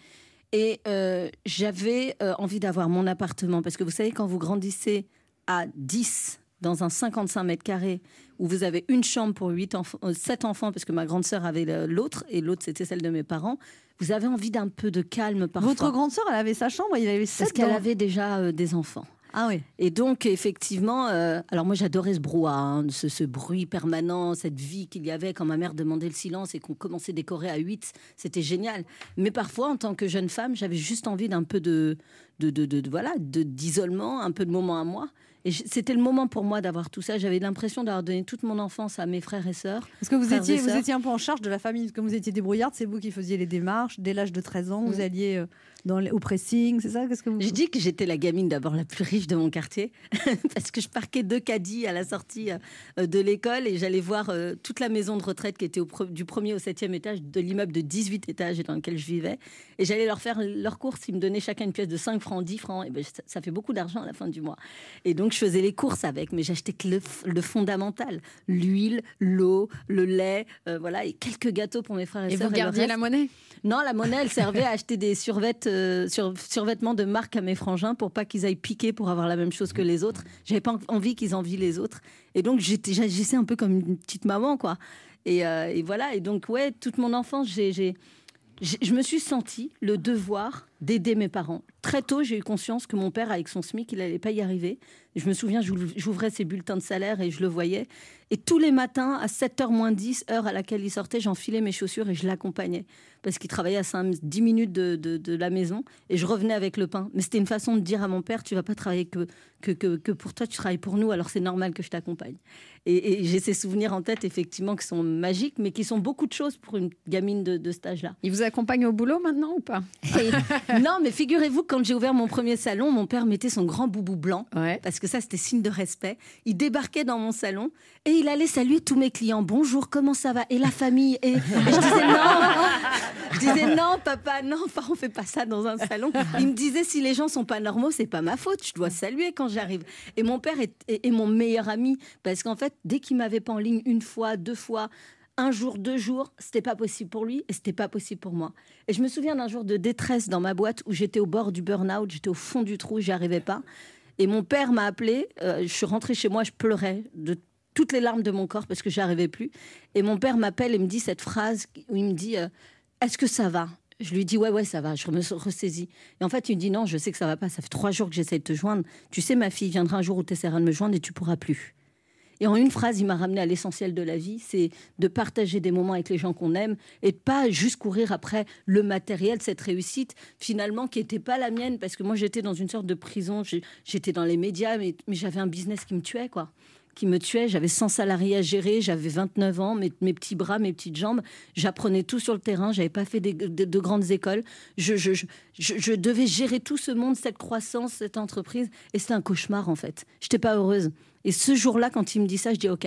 Et euh, j'avais euh, envie d'avoir mon appartement. Parce que vous savez, quand vous grandissez à 10 dans un 55 mètres carrés, où vous avez une chambre pour 8 enfants, 7 enfants, parce que ma grande sœur avait l'autre, et l'autre, c'était celle de mes parents, vous avez envie d'un peu de calme parfois. Votre grande sœur, elle avait sa chambre, il avait Parce sept qu'elle avait déjà euh, des enfants. Ah oui. Et donc, effectivement, euh, alors moi j'adorais ce brouhaha, hein, ce, ce bruit permanent, cette vie qu'il y avait quand ma mère demandait le silence et qu'on commençait à décorer à 8, c'était génial. Mais parfois, en tant que jeune femme, j'avais juste envie d'un peu de, de, de, de- de- voilà, de- d'isolement, un peu de moment à moi. Et c'était le moment pour moi d'avoir tout ça. J'avais l'impression d'avoir donné toute mon enfance à mes frères et sœurs. Parce que vous étiez un peu en charge de la famille. Comme vous étiez débrouillarde, c'est vous qui faisiez les démarches. Dès l'âge de 13 ans, vous Mm. alliez euh, dans les- au pressing, c'est ça Qu'est-ce que vous... Je dis que j'étais la gamine d'abord la plus riche de mon quartier (laughs) parce que je parquais deux caddies à la sortie euh, de l'école et j'allais voir euh, toute la maison de retraite qui était au pre- du premier au septième étage de l'immeuble de 18 étages dans lequel je vivais et j'allais leur faire leurs courses. Ils me donnaient chacun une pièce de 5 francs, 10 francs et ben, ça, ça fait beaucoup d'argent à la fin du mois. Et donc je faisais les courses avec, mais j'achetais que le, fondamental l'huile, l'eau, le lait, euh, voilà et quelques gâteaux pour mes frères et, Et sœurs. vous le gardiez la monnaie? Non, la monnaie, elle servait à acheter des survêtements, euh, sur- survêtements de marque à mes frangins pour pas qu'ils aillent piquer pour avoir la même chose que les autres. J'avais pas envie qu'ils envient les autres. Et donc, j'étais- j'agissais un peu comme une petite maman, quoi. Et, euh, et voilà. Et donc, ouais, toute mon enfance, j'ai, j'ai- j'ai- je me suis sentie le devoir d'aider mes parents. Très tôt, j'ai eu conscience que mon père, avec son SMIC, il n'allait pas y arriver. Je me souviens, j'ouv- j'ouvrais ses bulletins de salaire et je le voyais. Et tous les matins, à 7h moins 10, heure à laquelle il sortait, j'enfilais mes chaussures et je l'accompagnais. Parce qu'il travaillait à 5, 10 minutes de, de- de la maison et je revenais avec le pain. Mais c'était une façon de dire à mon père, tu vas pas travailler que, que, que, que pour toi, tu travailles pour nous, alors c'est normal que je t'accompagne. Et, et j'ai ces souvenirs en tête, effectivement, qui sont magiques, mais qui sont beaucoup de choses pour une gamine de, de cet âge-là. Il vous accompagne au boulot maintenant ou pas? (laughs) (laughs) non, mais figurez-vous, quand j'ai ouvert mon premier salon, mon père mettait son grand boubou blanc, parce que ça, c'était signe de respect. Il débarquait dans mon salon et il allait saluer tous mes clients. Bonjour, comment ça va? Et la famille? Et, et je disais non Je disais non, papa, non, enfin, on fait pas ça dans un salon. Il me disait si les gens sont pas normaux, c'est pas ma faute. Je dois saluer quand j'arrive. Et mon père est, est- est mon meilleur ami parce qu'en fait, dès qu'il m'avait pas en ligne une fois, deux fois, un jour, deux jours, c'était pas possible pour lui et c'était pas possible pour moi. Et je me souviens d'un jour de détresse dans ma boîte où j'étais au bord du burn-out, j'étais au fond du trou, j'y arrivais pas. Et mon père m'a appelé, euh, je suis rentrée chez moi, je pleurais de toutes les larmes de mon corps parce que j'y arrivais plus. Et mon père m'appelle et me dit cette phrase où il me dit euh, Est-ce que ça va? Je lui dis ouais ouais ça va, je me ressaisis. Et en fait il me dit non, je sais que ça va pas, ça fait trois jours que j'essaie de te joindre. Tu sais ma fille viendra un jour où tu essaieras de me joindre et tu pourras plus. Et en une phrase, il m'a ramené à l'essentiel de la vie, c'est de partager des moments avec les gens qu'on aime et de pas juste courir après le matériel, cette réussite finalement qui n'était pas la mienne parce que moi j'étais dans une sorte de prison, j'étais dans les médias mais, j'avais un business qui me tuait quoi qui me tuait. J'avais 100 salariés à gérer, j'avais 29 ans, mes, petits bras, mes petites jambes. J'apprenais tout sur le terrain, j'avais pas fait de, de grandes écoles. Je devais gérer tout ce monde, cette croissance, cette entreprise. Et c'était un cauchemar en fait. J'étais pas heureuse. Et ce jour-là, quand il me dit ça, je dis OK.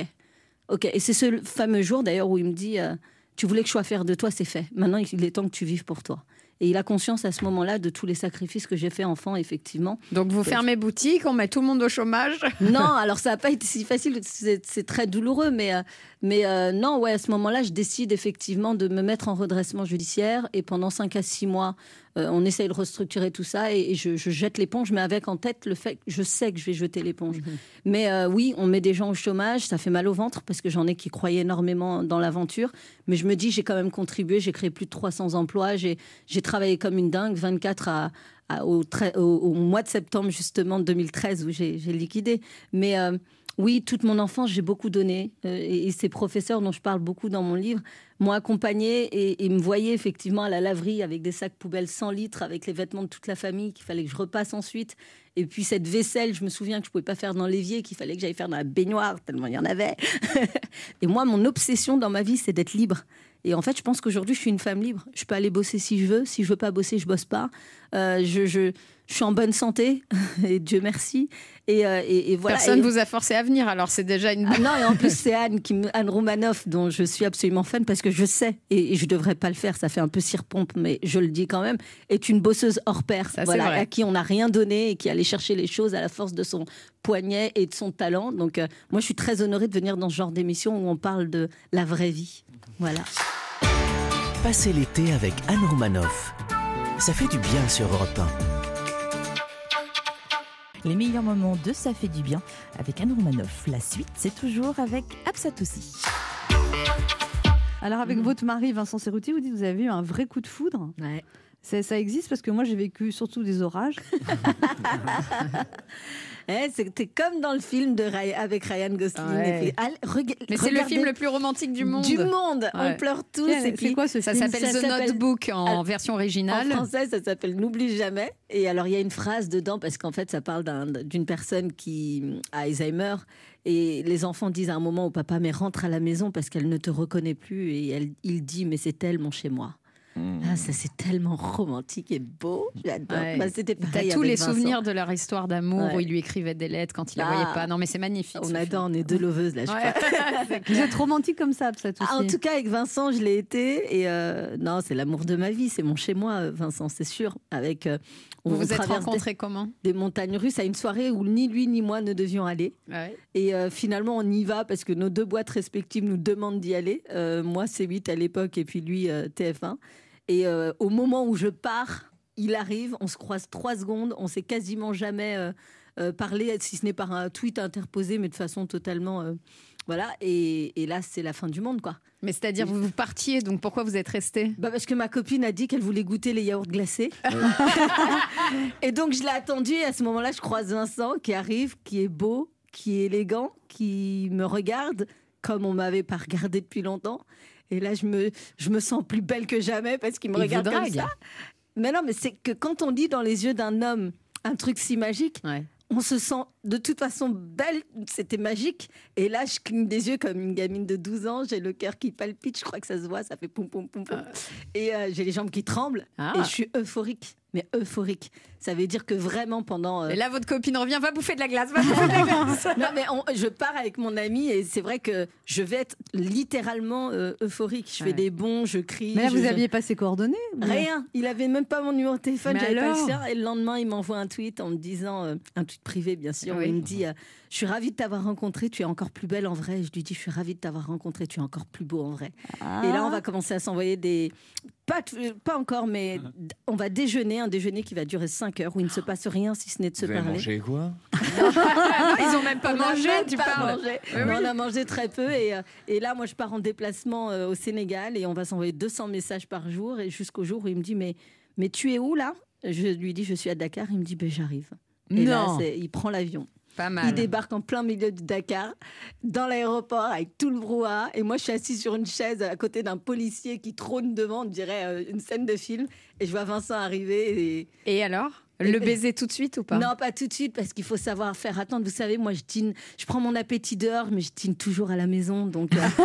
OK. Et c'est ce fameux jour d'ailleurs où il me dit euh, Tu voulais que je sois fière de toi, c'est fait. Maintenant, il est temps que tu vives pour toi. Et il a conscience à ce moment-là de tous les sacrifices que j'ai fait enfant, effectivement. Donc vous fermez boutique, on met tout le monde au chômage? (laughs) Non, alors ça n'a pas été si facile, c'est c'est très douloureux, mais, euh, mais euh, non, ouais, à ce moment-là, je décide effectivement de me mettre en redressement judiciaire et pendant 5 à 6 mois, euh, on essaye de restructurer tout ça et, et je, je jette l'éponge, mais avec en tête le fait que je sais que je vais jeter l'éponge. Mais euh, oui, on met des gens au chômage, ça fait mal au ventre parce que j'en ai qui croyaient énormément dans l'aventure, mais je me dis, j'ai quand même contribué, j'ai créé plus de 300 emplois, j'ai travaillé comme une dingue, 24 à, à- au, trai- au- au mois de septembre justement 2013 où j'ai j'ai liquidé. Mais euh, oui, toute mon enfance, j'ai beaucoup donné. Euh, et, et ces professeurs dont je parle beaucoup dans mon livre m'ont accompagné et, me voyaient effectivement à la laverie avec des sacs poubelles 100 litres, avec les vêtements de toute la famille qu'il fallait que je repasse ensuite. Et puis cette vaisselle, je me souviens que je pouvais pas faire dans l'évier, qu'il fallait que j'aille faire dans la baignoire, tellement il y en avait. (laughs) et moi, mon obsession dans ma vie, c'est d'être libre. Et en fait, je pense qu'aujourd'hui, je suis une femme libre. Je peux aller bosser si je veux. Si je veux pas bosser, je bosse pas. Euh, je, je, je suis en bonne santé, (laughs) et Dieu merci. Et, euh, et- et voilà. Personne Et- vous a forcé à venir, alors c'est déjà une. Ah non, et en plus, c'est Anne, qui Anne Romanoff, dont je suis absolument fan parce que je sais, et, et je devrais pas le faire, ça fait un peu cire-pompe, mais je le dis quand même, est une bosseuse hors pair, voilà, à qui on n'a rien donné et qui allait chercher les choses à la force de son poignet et de son talent. Donc, euh, moi, je suis très honorée de venir dans ce genre d'émission où on parle de la vraie vie. Voilà. Passez l'été avec Anne Romanoff. Ça fait du bien sur Europe 1. Les meilleurs moments de Ça fait du bien avec Anne Romanoff. La suite, c'est toujours avec Absatoussi. Alors, avec votre mari, Vincent Cerruti, vous dites que vous avez eu un vrai coup de foudre. Ça, ça existe parce que moi, j'ai vécu surtout des orages. (laughs) Eh, C'était comme dans le film de Ray- avec Ryan Gosling. Ouais. Et puis, allez, rega- Mais c'est le film le plus romantique du monde. Du monde. On pleure tous. C'est quoi ce Ça s'appelle The Notebook en version originale. En français, ça s'appelle N'oublie jamais. Et alors, il y a une phrase dedans parce qu'en fait, ça parle d'un- d'une personne qui a Alzheimer. Et les enfants disent à un moment au papa, mais rentre à la maison parce qu'elle ne te reconnaît plus. Et elle, il dit, mais c'est elle, mon chez moi. Ah, ça c'est tellement romantique et beau. J'adore. Ouais. Bah, C'était T'as pareil tous avec les Vincent. souvenirs de leur histoire d'amour Ouais. où il lui écrivait des lettres quand il la Ah. voyait pas. Non, mais c'est magnifique. On ce adore, on est deux loveuses là, je Ouais. crois. (laughs) Vous êtes romantique comme ça, ça Ah, en tout cas, avec Vincent, je l'ai été. Et euh, non, c'est l'amour de ma vie. C'est mon chez-moi, euh, Vincent, c'est sûr. Avec, euh, on Vous vous êtes rencontrés des- comment? Des montagnes russes à une soirée où ni lui ni moi ne devions aller. Et euh, finalement, on y va parce que nos deux boîtes respectives nous demandent d'y aller. Moi, C8 à l'époque et puis lui, euh, TF1. Et euh, au moment où je pars, il arrive, on se croise trois secondes, on s'est quasiment jamais euh, euh, parlé, si ce n'est par un tweet interposé, mais de façon totalement. euh, voilà, et, et là, c'est la fin du monde, quoi. Mais c'est-à-dire, vous, vous partiez, donc pourquoi vous êtes resté? Bah Parce que ma copine a dit qu'elle voulait goûter les yaourts glacés. (laughs) et donc, je l'ai attendu. Et à ce moment-là, je croise Vincent qui arrive, qui est beau, qui est élégant, qui me regarde comme on m'avait pas regardé depuis longtemps. Et là, je me, je me sens plus belle que jamais parce qu'il me Il regarde comme ça. Mais non, mais c'est que quand on lit dans les yeux d'un homme un truc si magique, on se sent de toute façon belle. C'était magique. Et là, je cligne des yeux comme une gamine de 12 ans. J'ai le cœur qui palpite. Je crois que ça se voit. Ça fait poum, poum, poum, poum. Et euh, j'ai les jambes qui tremblent. Ah. Et je suis euphorique. Mais euphorique. Ça veut dire que vraiment pendant. euh, Et là, votre copine revient, va bouffer de la glace, va bouffer de la (laughs) glace. non, mais on- je pars avec mon ami et c'est vrai que je vais être littéralement euh, euphorique. Je fais Ouais. des bons, je crie. Mais là, je- vous je- aviez pas ses coordonnées Rien. Il avait même pas mon numéro de téléphone, j'avais pas le alors sien. Et le lendemain, il m'envoie un tweet en me disant, euh, un tweet privé bien sûr, Oui. il me dit euh, Je suis ravie de t'avoir rencontré, tu es encore plus belle en vrai. Je lui dis Je suis ravie de t'avoir rencontré, tu es encore plus beau en vrai. Et là, on va commencer à s'envoyer des. Pas, euh, pas encore, mais d- on va déjeuner, un déjeuner qui va durer 5 heures où il ne se passe rien si ce n'est de se Vous avez parler. mangé quoi? Ils ont même pas On mangé, même tu pas parles. mangé. Oui, oui. On a mangé très peu et, euh, et là, moi, je pars en déplacement euh, au Sénégal et on va s'envoyer 200 messages par jour et jusqu'au jour où il me dit mais mais tu es où là? Je lui dis je suis à Dakar. Il me dit ben j'arrive. Et Non. il prend l'avion. Pas mal. Il débarque en plein milieu du Dakar, dans l'aéroport, avec tout le brouhaha. Et moi, je suis assise sur une chaise à côté d'un policier qui trône devant, on dirait euh, une scène de film. Et je vois Vincent arriver. Et, Et alors? Le baiser tout de suite ou pas? Non, pas tout de suite, parce qu'il faut savoir faire attendre. Vous savez, moi, je dîne, je prends mon appétit dehors, mais je dîne toujours à la maison. Donc, euh, (laughs)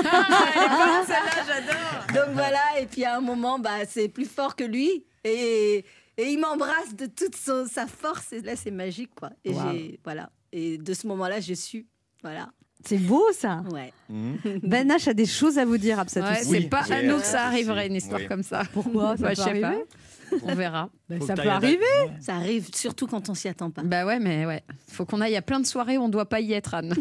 donc voilà. Et puis à un moment, bah, c'est plus fort que lui. Et, et il m'embrasse de toute son- sa force. Et là, c'est magique, quoi. Et Wow. j'ai, voilà. Et de ce moment-là, je suis, voilà. C'est beau ça. Ouais. (laughs) Ben H a des choses à vous dire, Absat Ouais, c'est pas à j'ai- nous que ça arriverait, une histoire Oui. comme ça. Pourquoi ça (laughs) Bah, peut Je sais pas. arriver On verra. (laughs) Ben, ça peut à arriver. Ça arrive surtout quand on s'y attend pas. Bah ouais, mais ouais. Faut qu'on aille à plein de soirées où on doit pas y être, Anne.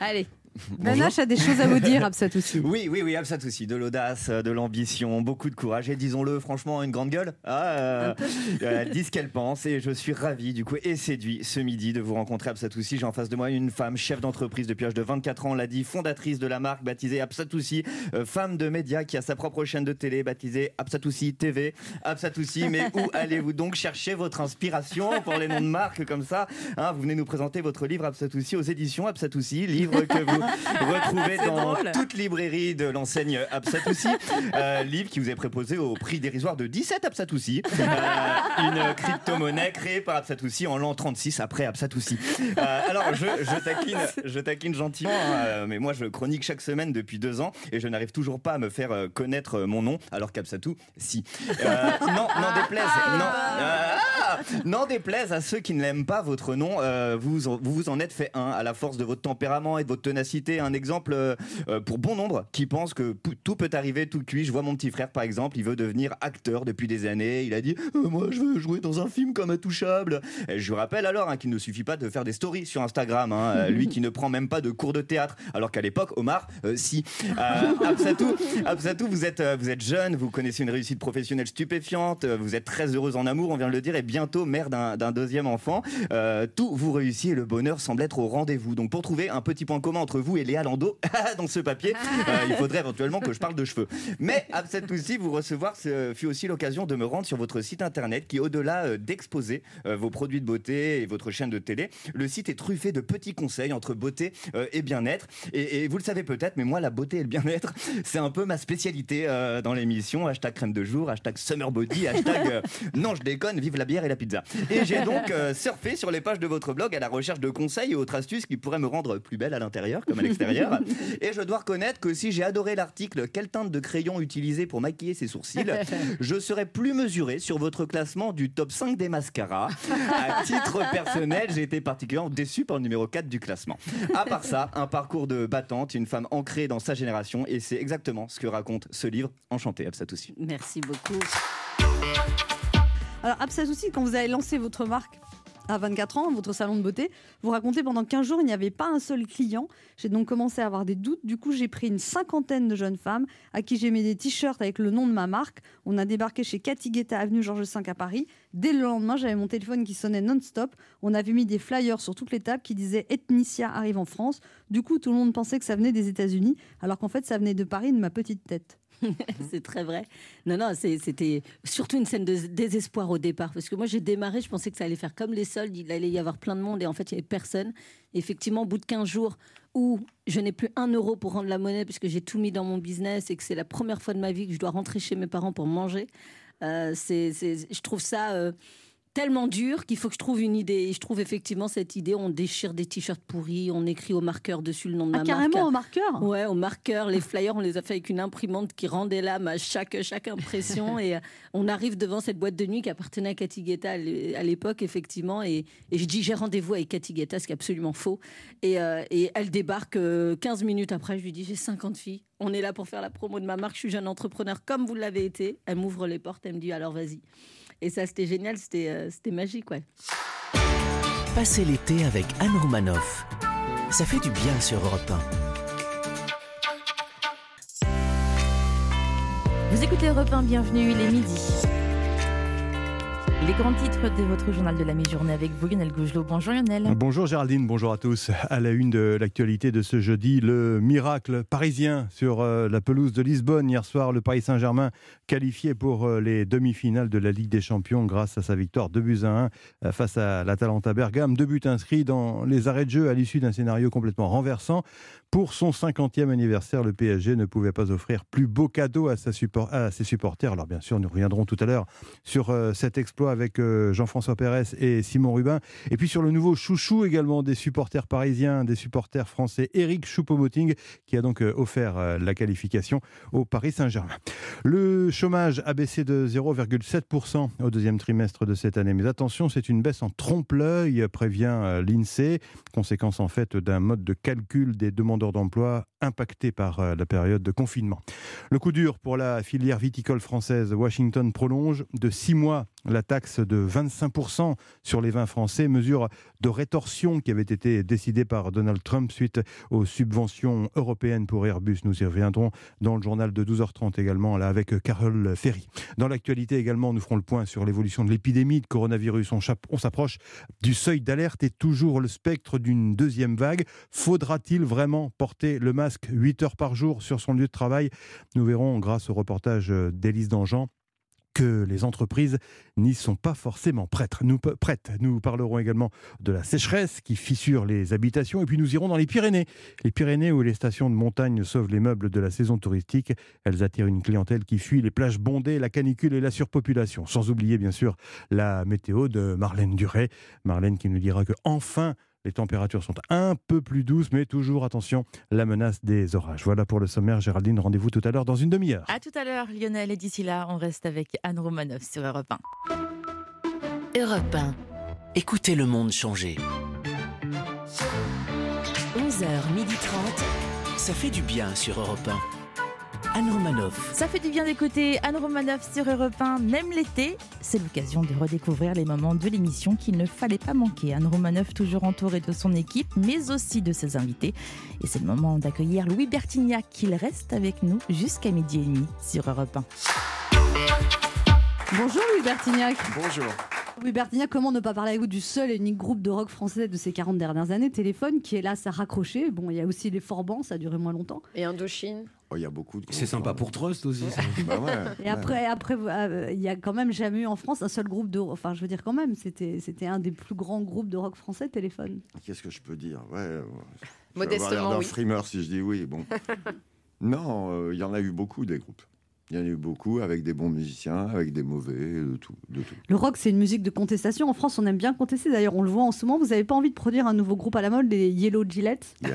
Allez. (laughs) H a des choses à vous dire, Absat aussi. (laughs) Oui, oui, oui, Absat aussi. De l'audace, euh, de l'ambition, beaucoup de courage et disons-le, franchement, une grande gueule. Ah, euh, euh, elle dit ce qu'elle pense et je suis ravi du coup et séduit ce midi de vous rencontrer Absatoussi. J'ai en face de moi une femme, chef d'entreprise depuis l'âge de 24 ans, on l'a dit, fondatrice de la marque baptisée Absatoussi, euh, femme de médias qui a sa propre chaîne de télé baptisée Absatoussi TV. Absatoussi, mais où (laughs) allez-vous donc chercher votre inspiration pour les noms de marques comme ça hein? Vous venez nous présenter votre livre Absatoussi aux éditions Absatoussi, livre que vous (laughs) Retrouvez dans drôle. toute librairie de l'enseigne Absatoussi. Euh, livre qui vous est proposé au prix dérisoire de 17 Absatoussi. Euh, une crypto-monnaie créée par Absatoussi en l'an 36 après Absatoussi. Euh, alors, je, je taquine, je taquine gentiment, hein, mais moi, je chronique chaque semaine depuis deux ans et je n'arrive toujours pas à me faire connaître mon nom, alors qu'Absatou, si. Non, n'en déplaise, non. (laughs) N'en déplaise à ceux qui ne l'aiment pas votre nom, euh, vous, vous en êtes fait un à la force de votre tempérament et de votre ténacité. Un exemple euh, euh, pour bon nombre qui pensent que tout peut arriver tout cuit. Je vois mon petit frère par exemple, il veut devenir acteur depuis des années. Il a dit Moi je veux jouer dans un film comme Intouchable. Je vous rappelle alors hein, qu'il ne suffit pas de faire des stories sur Instagram. hein. Lui qui ne prend même pas de cours de théâtre, alors qu'à l'époque, Omar, si. Absatou, Absatou, vous êtes, vous êtes jeune, vous connaissez une réussite professionnelle stupéfiante, vous êtes très heureuse en amour, on vient de le dire, et bientôt mère d'un deuxième enfant. Euh, tout vous réussit et le bonheur semble être au rendez-vous. Donc pour trouver un petit point commun entre vous et Léa Lando (laughs) dans ce papier, euh, il faudrait éventuellement que je parle de cheveux. Mais Absatoussi, vous recevoir, ce fut aussi l'occasion de me rendre sur votre site internet qui, au-delà euh, d'exposer vos produits de beauté et votre chaîne de télé, le site est truffé de petits conseils entre beauté et bien-être. Et, et vous le savez peut-être, mais moi, la beauté et le bien-être, (laughs) c'est un peu ma spécialité dans l'émission. Hashtag crème de jour, hashtag summer body, hashtag non, je déconne, vive la bière et la pizza. Et j'ai donc euh, surfé sur les pages de votre blog à la recherche de conseils et autres astuces qui pourraient me rendre plus belle à l'intérieur comme à l'extérieur. (laughs) Et je dois reconnaître que si j'ai adoré l'article Quelle teinte de crayon utiliser pour maquiller ses sourcils, (laughs) je serais plus mesuré sur votre classement du top 5 des mascaras. À titre (laughs) personnel, j'ai été particulièrement déçu par le numéro 4 du classement. À part ça, un parcours de battante, une femme ancrée dans sa génération, et c'est exactement ce que raconte ce livre. Enchanté, Absatoussi. Merci beaucoup. Alors, Absatoussi, quand vous avez lancé votre marque à 24 ans, votre salon de beauté, vous racontez pendant 15 jours, il n'y avait pas un seul client. J'ai donc commencé à avoir des doutes. Du coup, j'ai pris une cinquantaine de jeunes femmes à qui j'ai mis des t-shirts avec le nom de ma marque. On a débarqué chez Cathy Guetta, avenue Georges V à Paris. Dès le lendemain, j'avais mon téléphone qui sonnait non-stop. On avait mis des flyers sur toutes les tables qui disaient Ethnicia arrive en France. Du coup, tout le monde pensait que ça venait des États-Unis, alors qu'en fait, ça venait de Paris, de ma petite tête. (laughs) c'est très vrai. Non, non, c'était surtout une scène de désespoir au départ. Parce que moi, j'ai démarré, je pensais que ça allait faire comme les soldes, il allait y avoir plein de monde et en fait, il n'y avait personne. Effectivement, au bout de 15 jours où je n'ai plus un euro pour rendre la monnaie puisque j'ai tout mis dans mon business et que c'est la première fois de ma vie que je dois rentrer chez mes parents pour manger, euh, je trouve ça. euh, tellement dur qu'il faut que je trouve une idée. Et je trouve effectivement cette idée. On déchire des t-shirts pourris, on écrit au marqueur dessus le nom de Ah, ma carrément marque. au marqueur Ouais, au marqueur. Les flyers, on les a fait avec une imprimante qui rendait l'âme à chaque, chaque impression. (laughs) et euh, on arrive devant cette boîte de nuit qui appartenait à Cathy Guetta à l'é- à l'époque, effectivement. Et, et je dis, j'ai rendez-vous avec Cathy Guetta, ce qui est absolument faux. Et, euh, et elle débarque euh, 15 minutes après. Je lui dis, j'ai 50 filles. On est là pour faire la promo de ma marque. Je suis jeune entrepreneur comme vous l'avez été. Elle m'ouvre les portes. Elle me dit, alors vas-y. Et ça, c'était génial. C'était euh, c'était magique, ouais. Passez l'été avec Anne Romanoff. Ça fait du bien sur Europe 1. Vous écoutez Europe 1, bienvenue, il est midi. Les grands titres de votre journal de la mi-journée avec vous, Lionel Gougelot. Bonjour Lionel. Bonjour Géraldine, bonjour à tous. À la une de l'actualité de ce jeudi, le miracle parisien sur euh, la pelouse de Lisbonne. Hier soir, le Paris Saint-Germain qualifié pour euh, les demi-finales de la Ligue des Champions grâce à sa victoire 2 buts à 1 euh, face à l'Atalanta Bergame. Deux buts inscrits dans les arrêts de jeu à l'issue d'un scénario complètement renversant. Pour son 50e anniversaire, le PSG ne pouvait pas offrir plus beau cadeau à, ses supporters. Alors bien sûr, nous reviendrons tout à l'heure sur euh, cet exploit avec euh, Jean-François Pérez et Simon Rubin. Et puis sur le nouveau chouchou également des supporters parisiens, des supporters français, Eric Choupo-Moting, qui a donc euh, offert la qualification au Paris Saint-Germain. Le chômage a baissé de 0,7% au deuxième trimestre de cette année. Mais attention, c'est une baisse en trompe-l'œil, prévient l'INSEE, conséquence en fait d'un mode de calcul des demandeurs d'emploi impacté par euh, la période de confinement. Le coup dur pour la filière viticole française. Washington prolonge de six mois la taxe de 25% sur les vins français, mesure de rétorsion qui avait été décidée par Donald Trump suite aux subventions européennes pour Airbus. Nous y reviendrons dans le journal de 12h30 également, là avec Carole Ferry. Dans l'actualité également, nous ferons le point sur l'évolution de l'épidémie de coronavirus. On s'approche du seuil d'alerte et toujours le spectre d'une deuxième vague. Faudra-t-il vraiment porter le masque 8 heures par jour sur son lieu de travail Nous verrons grâce au reportage d'Élise Dangean que les entreprises n'y sont pas forcément prêtes. Nous, prêtes. Nous parlerons également de la sécheresse qui fissure les habitations et puis nous irons dans les Pyrénées. Les Pyrénées où les stations de montagne sauvent les meubles de la saison touristique. Elles attirent une clientèle qui fuit les plages bondées, la canicule et la surpopulation. Sans oublier bien sûr la météo de Marlène Duret. Marlène qui nous dira que enfin les températures sont un peu plus douces, mais toujours, attention, la menace des orages. Voilà pour le sommaire. Géraldine, rendez-vous tout à l'heure dans une demi-heure. À tout à l'heure, Lionel. Et d'ici là, on reste avec Anne Romanoff sur Europe 1. Europe 1. Écoutez le monde changer. 11h30. Ça fait du bien sur Europe 1. Anne Romanoff. Ça fait du bien d'écouter Anne Romanoff sur Europe 1, même l'été. C'est l'occasion de redécouvrir les moments de l'émission qu'il ne fallait pas manquer. Anne Romanoff, toujours entourée de son équipe, mais aussi de ses invités. Et c'est le moment d'accueillir Louis Bertignac, qu'il reste avec nous jusqu'à midi et demi sur Europe 1. Bonjour Louis Bertignac. Bonjour. Louis Bertignac, comment ne pas parler avec vous du seul et unique groupe de rock français de ces 40 dernières années, Téléphone, qui est là, ça raccroché. Bon, il y a aussi les Forbans, ça a duré moins longtemps. Et Indochine Oh, il y a beaucoup de C'est sympa pour Trust aussi. (laughs) bah ouais, et après, après, euh, il y a quand même jamais eu en France un seul groupe de. Enfin, je veux dire quand même, c'était, c'était un des plus grands groupes de rock français, Téléphone. Qu'est-ce que je peux dire? Ouais. Modestement, oui. frimeur si je dis oui. Bon. (laughs) non, euh, il y en a eu beaucoup des groupes. Il y en a eu beaucoup avec des bons musiciens, avec des mauvais, de tout. De tout. Le rock, c'est une musique de contestation. En France, on aime bien contester. D'ailleurs, on le voit en ce moment. Vous n'avez pas envie de produire un nouveau groupe à la mode, les Yellow Gillette? (laughs)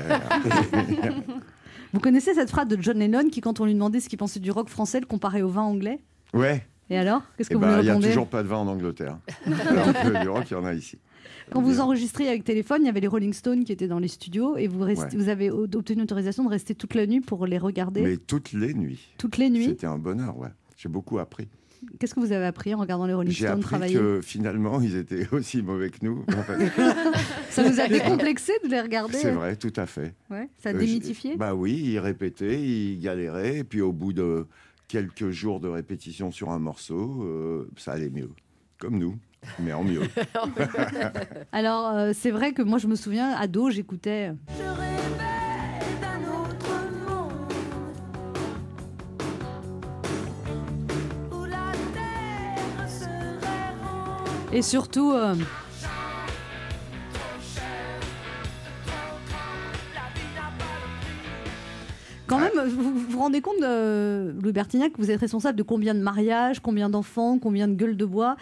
Vous connaissez cette phrase de John Lennon qui, quand on lui demandait ce qu'il pensait du rock français, le comparait au vin anglais? Ouais. Et alors? Qu'est-ce que eh vous ben, lui répondez Il n'y a toujours pas de vin en Angleterre. alors que du rock, il y en a ici. Quand vous enregistrez avec téléphone, il y avait les Rolling Stones qui étaient dans les studios et vous, vous avez obtenu autorisation de rester toute la nuit pour les regarder? Mais toutes les nuits. Toutes les nuits? C'était un bonheur, ouais. J'ai beaucoup appris. Qu'est-ce que vous avez appris en regardant les Rolling Stones travailler J'ai appris que finalement, ils étaient aussi mauvais que nous. ça vous a décomplexé de les regarder C'est vrai, tout à fait. Ouais, ça a euh, démythifié Bah oui, ils répétaient, ils galéraient, et puis au bout de quelques jours de répétition sur un morceau, euh, ça allait mieux. Comme nous. Mais en mieux. (laughs) Alors, euh, c'est vrai que moi, je me souviens, ado, j'écoutais. Et surtout. Euh, quand même, vous vous rendez compte, euh, Louis Bertignac, que vous êtes responsable de combien de mariages, combien d'enfants, combien de gueules de bois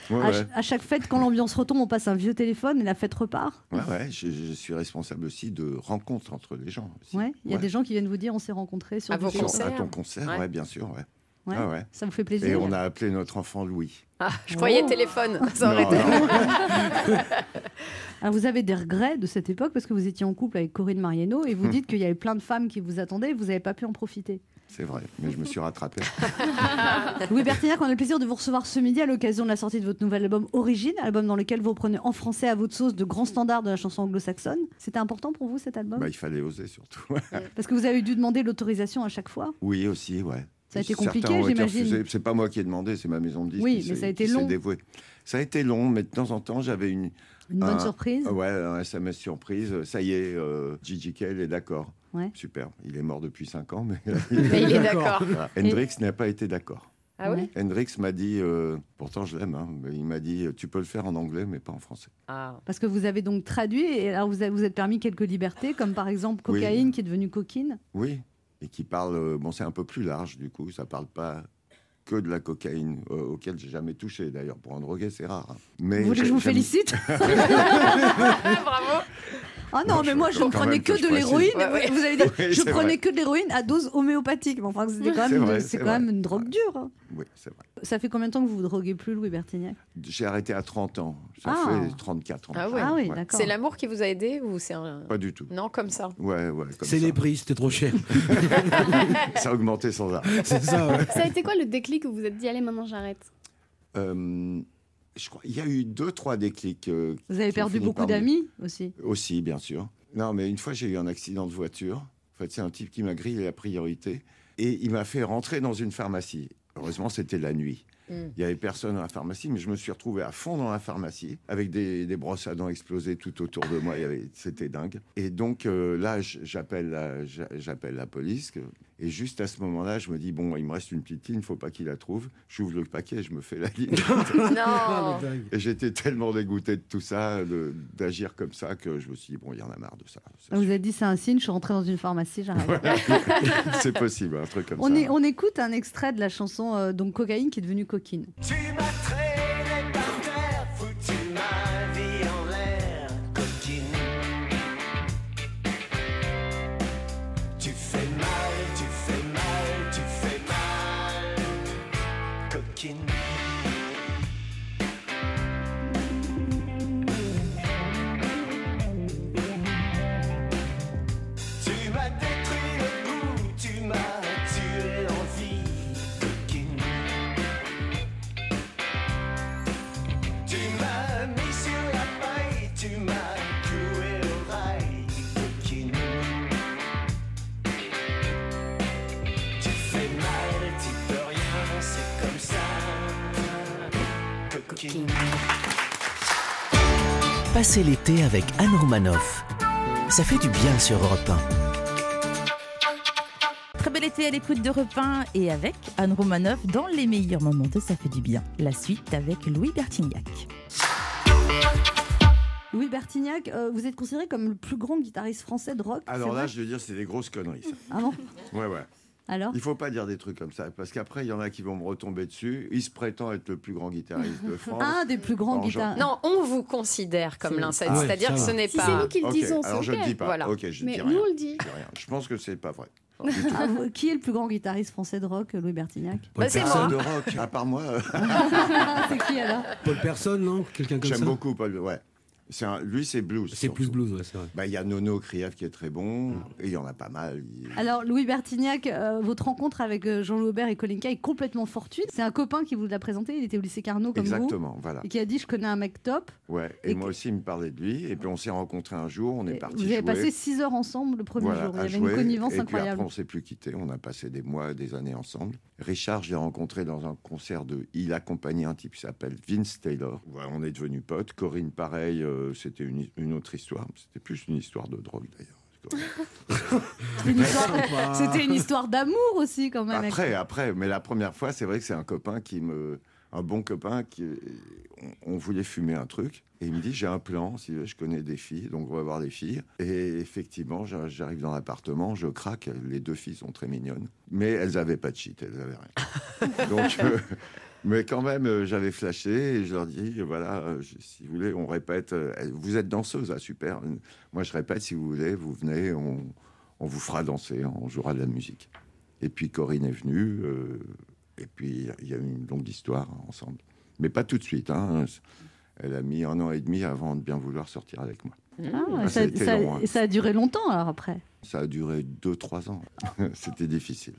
à, chaque fête, quand l'ambiance retombe, on passe un vieux téléphone et la fête repart? Ouais, ouais, je, suis responsable aussi de rencontres entre les gens. Ouais, il y a des gens qui viennent vous dire on s'est rencontrés sur à vos concerts. À ton concert, ouais, bien sûr, ouais. Ah ouais. Ça vous fait plaisir. Et on a appelé notre enfant Louis. Ah, je croyais oh. téléphone. (laughs) Ça aurait Alors (laughs) vous avez des regrets de cette époque parce que vous étiez en couple avec Corinne Mariano et vous Hmm. dites qu'il y avait plein de femmes qui vous attendaient et vous n'avez pas pu en profiter. C'est vrai, mais je me suis rattrapé. Louis (laughs) Bertignac, on a le plaisir de vous recevoir ce midi à l'occasion de la sortie de votre nouvel album Origine, album dans lequel vous reprenez en français à votre sauce de grands standards de la chanson anglo-saxonne. C'était important pour vous cet album? Bah, il fallait oser surtout. Parce que vous avez dû demander l'autorisation à chaque fois oui, aussi, ouais. Ça a été compliqué, ont été j'imagine. C'est pas moi qui ai demandé, c'est ma maison de disques. Oui, qui mais ça a été long. dévouée. Ça a été long, mais de temps en temps, j'avais une. Une bonne un- surprise? Ouais, un SMS surprise. Ça y est, euh, Gigi Kell est d'accord. Ouais. Super. Il est mort depuis 5 ans, mais. (laughs) (laughs) Mais il est d'accord. Hendrix n'a pas été d'accord. Ah oui Hendrix m'a dit, euh, pourtant je l'aime, hein, mais il m'a dit tu peux le faire en anglais, mais pas en français. Ah. Parce que vous avez donc traduit et alors vous avez, vous êtes permis quelques libertés, comme par exemple Oui. cocaïne qui est devenue coquine? Oui, et qui parle, euh, bon, c'est un peu plus large du coup, ça parle pas que de la cocaïne, euh, auquel j'ai jamais touché d'ailleurs. Pour un drogué, c'est rare. hein. Mais Vous voulez que je vous félicite (laughs) (laughs) Bravo. Ah non, Non, mais moi je ne prenais que de l'héroïne. Ouais, ouais. Vous avez dit, (laughs) Oui, je prenais vrai. que de l'héroïne à dose homéopathique. Mais enfin, c'était quand C'est même, vrai, c'est c'est quand même une drogue dure. hein. Oui, c'est vrai. Ça fait combien de temps que vous vous droguez plus, Louis Bertignac? J'ai arrêté à 30 ans. Ça Ah. fait 34 ans. Ah ouais. Ah oui, d'accord. C'est l'amour qui vous a aidé ou c'est un... Pas du tout. Non, comme ça. Ouais, ouais. comme C'est ça. les prix, c'était trop cher. (laughs) Ça a augmenté sans arrêt. C'est ça, ouais. Ça a été quoi le déclic où vous vous êtes dit allez maintenant j'arrête Euh, je crois, il y a eu deux, trois déclics. euh, Vous avez perdu beaucoup d'amis aussi. Aussi, bien sûr. Non, mais une fois, j'ai eu un accident de voiture. En fait, c'est un type qui m'a grillé la priorité. Et il m'a fait rentrer dans une pharmacie. Heureusement, c'était la nuit. Mm. Il n'y avait personne dans la pharmacie, mais je me suis retrouvé à fond dans la pharmacie, avec des, des brosses à dents explosées tout autour de moi. C'était dingue. Et donc euh, là, j'appelle la, j'appelle la police. Et juste à ce moment-là, je me dis, bon, il me reste une petite ligne, il faut pas qu'il la trouve. J'ouvre le paquet, je me fais la ligne. (laughs) Non. (laughs) Et j'étais tellement dégoûté de tout ça, d'agir comme ça, que je me suis dit, bon, il y en a marre de ça. Ah, Vous avez dit c'est un signe, je suis rentrée dans une pharmacie, j'arrête. (laughs) C'est possible, un truc comme On, ça. est- on écoute un extrait de la chanson euh, donc Cocaïne qui est devenue Coquine. Tu Passez l'été avec Anne Romanoff. Ça fait du bien sur Europe 1. Très bel été à l'écoute de Repin et avec Anne Romanoff dans les meilleurs moments de Ça fait du bien. La suite avec Louis Bertignac. Louis Bertignac, euh, vous êtes considéré comme le plus grand guitariste français de rock Alors là, je veux dire, c'est des grosses conneries. Ça. Ah bon? Ouais, ouais. Alors Il faut pas dire des trucs comme ça, parce qu'après, il y en a qui vont me retomber dessus. Il se prétend être le plus grand guitariste de (laughs) France. Un des plus grands guitaristes. Non, on vous considère comme l'un. Ah, C'est-à-dire que ce n'est Si pas. c'est nous qui le disons, alors je le dis pas. Voilà. Ok, je Mais dis nous, rien. on le dit. Je dis rien. Je pense que c'est pas vrai. (laughs) Ah, vous- qui est le plus grand guitariste français de rock, Louis Bertignac Bah, c'est Personne moi. de (laughs) rock, à part moi. euh, C'est qui alors Paul Personne, non? Quelqu'un comme ça? J'aime beaucoup Paul. Ouais. C'est un- lui, c'est blues. C'est plus blues, ouais, c'est vrai. Bah, il y a Nono Krief qui est très bon, et il y en a pas mal. Il- Alors, Louis Bertignac, euh, votre rencontre avec euh, Jean-Louis Aubert et Colinka est complètement fortuite. C'est un copain qui vous l'a présenté, il était au lycée Carnot comme Exactement, vous. voilà. Et qui a dit Je connais un mec top. Ouais. Et, Et moi que- aussi, il me parlait de lui, et puis on s'est rencontrés un jour, on est parti Vous avez jouer. passé 6 heures ensemble le premier Voilà, jour. Il y avait jouer, une connivence et incroyable. Puis après, on s'est plus quitté. On a passé des mois, des années ensemble. Richard, je l'ai rencontré dans un concert de. Il accompagnait un type qui s'appelle Vince Taylor. On est devenus potes. Corinne, pareil, euh, c'était une, une autre histoire. C'était plus une histoire de drogue d'ailleurs. (laughs) C'était une histoire- d'amour aussi, quand même. Après, après, mais la première fois, c'est vrai que c'est un copain qui me. Un bon copain qui. On, on voulait fumer un truc. Et il me dit J'ai un plan, si je connais des filles, donc on va voir des filles. Et effectivement, j'a- j'arrive dans l'appartement, je craque. Les deux filles sont très mignonnes. Mais elles n'avaient pas de shit, elles n'avaient rien. (laughs) donc. euh, mais quand même, euh, j'avais flashé et je leur dis, voilà, euh, si vous voulez, on répète. euh, vous êtes danseuse, ah, super. Moi, je répète, si vous voulez, vous venez, on, vous fera danser, on jouera de la musique. Et puis Corinne est venue, et puis il y a eu une longue histoire ensemble. Mais pas tout de suite. hein. Elle a mis un an et demi avant de bien vouloir sortir avec moi. Ah, Ah, ça, ça a été ça- long, hein. et ça a duré longtemps alors après. Ça a duré 2-3 ans. (laughs) C'était difficile.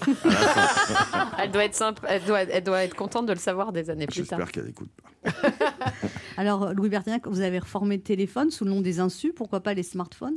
(laughs) Elle doit être simple. Elle doit, elle doit être contente de le savoir des années plus tard. J'espère qu'elle écoute (laughs) Alors, Louis Bertignac, vous avez reformé le téléphone sous le nom des insus, pourquoi pas les smartphones?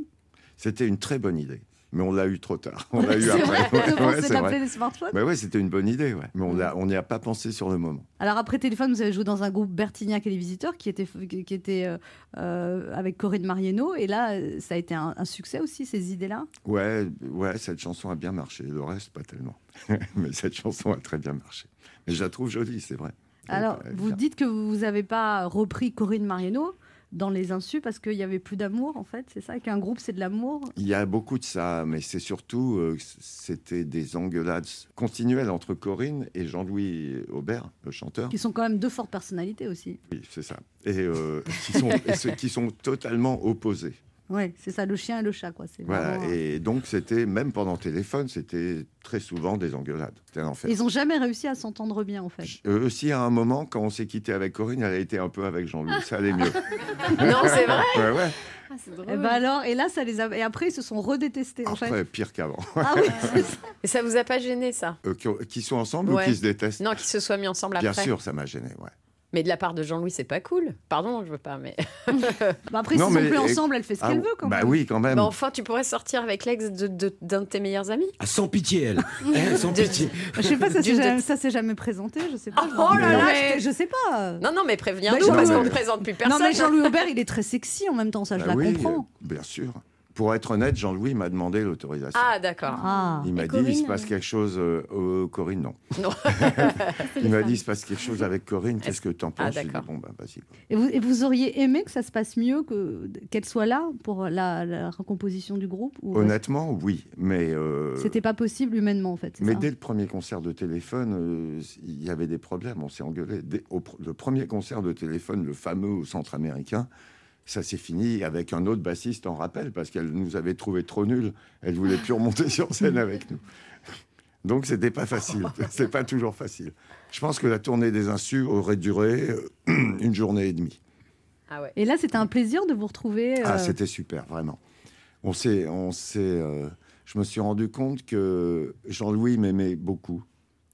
C'était une très bonne idée. Mais on l'a eu trop tard. On l'a (laughs) eu après. vrai, c'est vrai. les smartphones Bah ouais, c'était une bonne idée, ouais. Mais on n'y a pas pensé sur le moment. Alors après téléphone, vous avez joué dans un groupe Bertignac et les Visiteurs qui était, qui était euh, euh, avec Corinne Marieno. Et là, ça a été un, un succès aussi, ces idées-là? Ouais, ouais, cette chanson a bien marché. Le reste, pas tellement. (laughs) Mais cette chanson a très bien marché. Mais je la trouve jolie, c'est vrai. Alors, vous dites que vous n'avez pas repris Corinne Marieno dans les insus parce qu'il n'y avait plus d'amour, en fait, c'est ça Qu'un groupe, c'est de l'amour? Il y a beaucoup de ça, mais c'est surtout, euh, c'était des engueulades continuelles entre Corinne et Jean-Louis Aubert, le chanteur. Qui sont quand même deux fortes personnalités aussi. Oui, c'est ça. Et euh, qui, sont, et ceux qui sont totalement opposés. Oui, c'est ça, le chien et le chat, quoi. Voilà. vraiment- Et donc, c'était, même pendant téléphone, c'était très souvent des engueulades. C'était un enfer. Ils n'ont jamais réussi à s'entendre bien, en fait. Euh, aussi, à un moment, quand on s'est quitté avec Corinne, elle a été un peu avec Jean-Louis. Ça allait mieux. (laughs) Non, c'est vrai Ouais, ouais. Et, ben alors, et là, ça les a... et après, ils se sont redétestés, en Après, fait. pire qu'avant. Ah oui, (laughs) ça. Et ça vous a pas gêné, ça? Euh, qui, qui sont ensemble Ouais. ou qui se détestent? Non, qu'ils se soient mis ensemble Bien après. sûr, ça m'a gêné, ouais. Mais de la part de Jean-Louis, c'est pas cool. Pardon, je veux pas, mais. (laughs) Bah après, s'ils sont plus ensemble, elle fait ce qu'elle veut, quand bah même. oui, quand même. Bah enfin, tu pourrais sortir avec l'ex de- de- d'un de, tes meilleurs amis. Ah, sans pitié, elle. (laughs) Eh, sans De- pitié. Je sais pas, ça s'est de- jamais, ça s'est jamais présenté, je sais pas. Oh là là, mais je sais pas. Non, non, mais Bah, préviens-nous Jean-Louis- parce qu'on ne présente plus personne. Non, mais Jean-Louis Aubert, il est très sexy en même temps, ça, je Bah la oui, comprends. euh, bien sûr. Pour être honnête, Jean-Louis m'a demandé l'autorisation. Ah, d'accord. Il m'a dit, il se Corinne passe quelque chose. euh, euh, Corinne, non. (laughs) Non. (laughs) il m'a dit, il se passe quelque chose avec Corinne. Qu'est-ce que t'en Ah, penses? J'ai dit, bon, ben, vas-y. Et vous, et vous auriez aimé que ça se passe mieux, que qu'elle soit là pour la, la recomposition du groupe ou Honnêtement, oui. Mais. euh, C'était pas possible humainement en fait. Mais ça? dès le premier concert de téléphone, euh, il y avait des problèmes, on s'est engueulé. Dès- au le premier concert de téléphone, le fameux au centre américain, ça s'est fini avec un autre bassiste en rappel parce qu'elle nous avait trouvé trop nuls. Elle voulait plus remonter (laughs) sur scène avec nous. Donc c'était pas facile. (laughs) C'est pas toujours facile. Je pense que la tournée des Insus aurait duré euh, (clears throat) une journée et demie. Et là, c'était un plaisir de vous retrouver. Ah, euh, c'était super, vraiment. On s'est, on s'est, euh, je me suis rendu compte que Jean-Louis m'aimait beaucoup,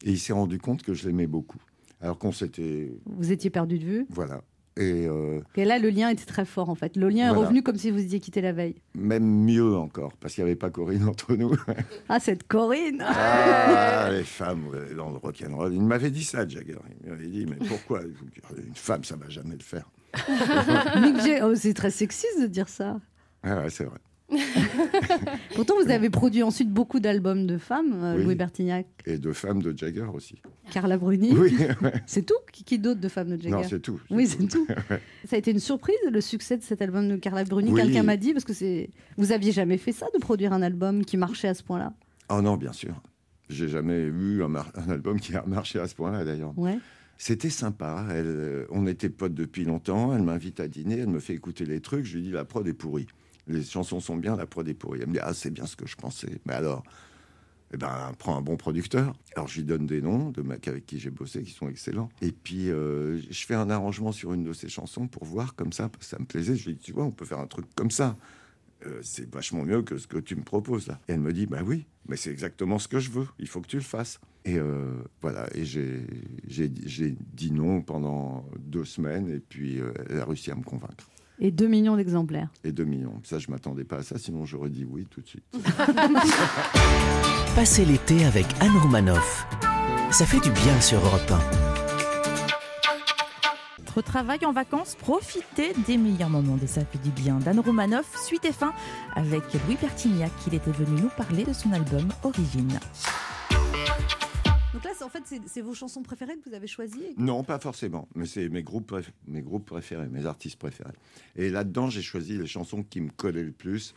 et il s'est rendu compte que je l'aimais beaucoup, alors qu'on s'était, Vous étiez perdu de vue. voilà. Et euh, Et là, le lien était très fort en fait. Le lien est revenu comme si vous étiez quitté la veille. même mieux encore, parce qu'il n'y avait pas Corinne entre nous. (laughs) Ah, cette Corinne ah, (laughs) les femmes ouais, dans le rock'n'roll. Il m'avait dit ça, Jagger. Il m'avait dit, mais pourquoi (laughs) une femme, ça va jamais le faire? Oh, c'est très sexiste de dire ça. Ah ouais, c'est vrai. (laughs) Pourtant, vous avez produit ensuite beaucoup d'albums de femmes, euh, Oui. Louis Bertignac, Et de femmes de Jagger aussi. Carla Bruni. Oui, ouais. C'est tout Qui, qui d'autre de femmes de Jagger Non, c'est tout. Oui, c'est tout. (laughs) Ça a été une surprise, le succès de cet album de Carla Bruni. Oui. Quelqu'un m'a dit, parce que c'est, vous aviez jamais fait ça, de produire un album qui marchait à ce point-là? Oh non, bien sûr. J'ai jamais eu un, mar- un album qui a marché à ce point-là, d'ailleurs. Ouais. C'était sympa. Elle, euh, on était potes depuis longtemps. Elle m'invite à dîner. Elle me fait écouter les trucs. Je lui dis la prod est pourrie. Les chansons sont bien, la prod est pourrie. Elle me dit ah c'est bien ce que je pensais. Mais alors, eh ben prends un bon producteur. Alors lui donne des noms de mecs avec qui j'ai bossé qui sont excellents. Et puis euh, je fais un arrangement sur une de ses chansons pour voir comme ça. Parce que ça me plaisait. Je lui dis tu vois on peut faire un truc comme ça. Euh, c'est vachement mieux que ce que tu me proposes là. Et elle me dit bah oui, mais c'est exactement ce que je veux. Il faut que tu le fasses. Et euh, voilà. Et j'ai dit non pendant deux semaines et puis elle a réussi à me convaincre. Et 2 millions d'exemplaires. Et 2 millions. Ça, je m'attendais pas à ça, sinon j'aurais dit oui tout de suite. (laughs) Passez l'été avec Anne Romanoff. Ça fait du bien sur Europe 1. Votre travail en vacances, profitez des meilleurs moments de Ça fait du bien. Dan Romanoff, suite et fin avec Louis Bertignac. Il était venu nous parler de son album Origine. Donc là, en fait, c'est, vos chansons préférées que vous avez choisies Non, pas forcément, mais c'est mes groupes, mes groupes préférés, mes artistes préférés. Et là-dedans, j'ai choisi les chansons qui me collaient le plus,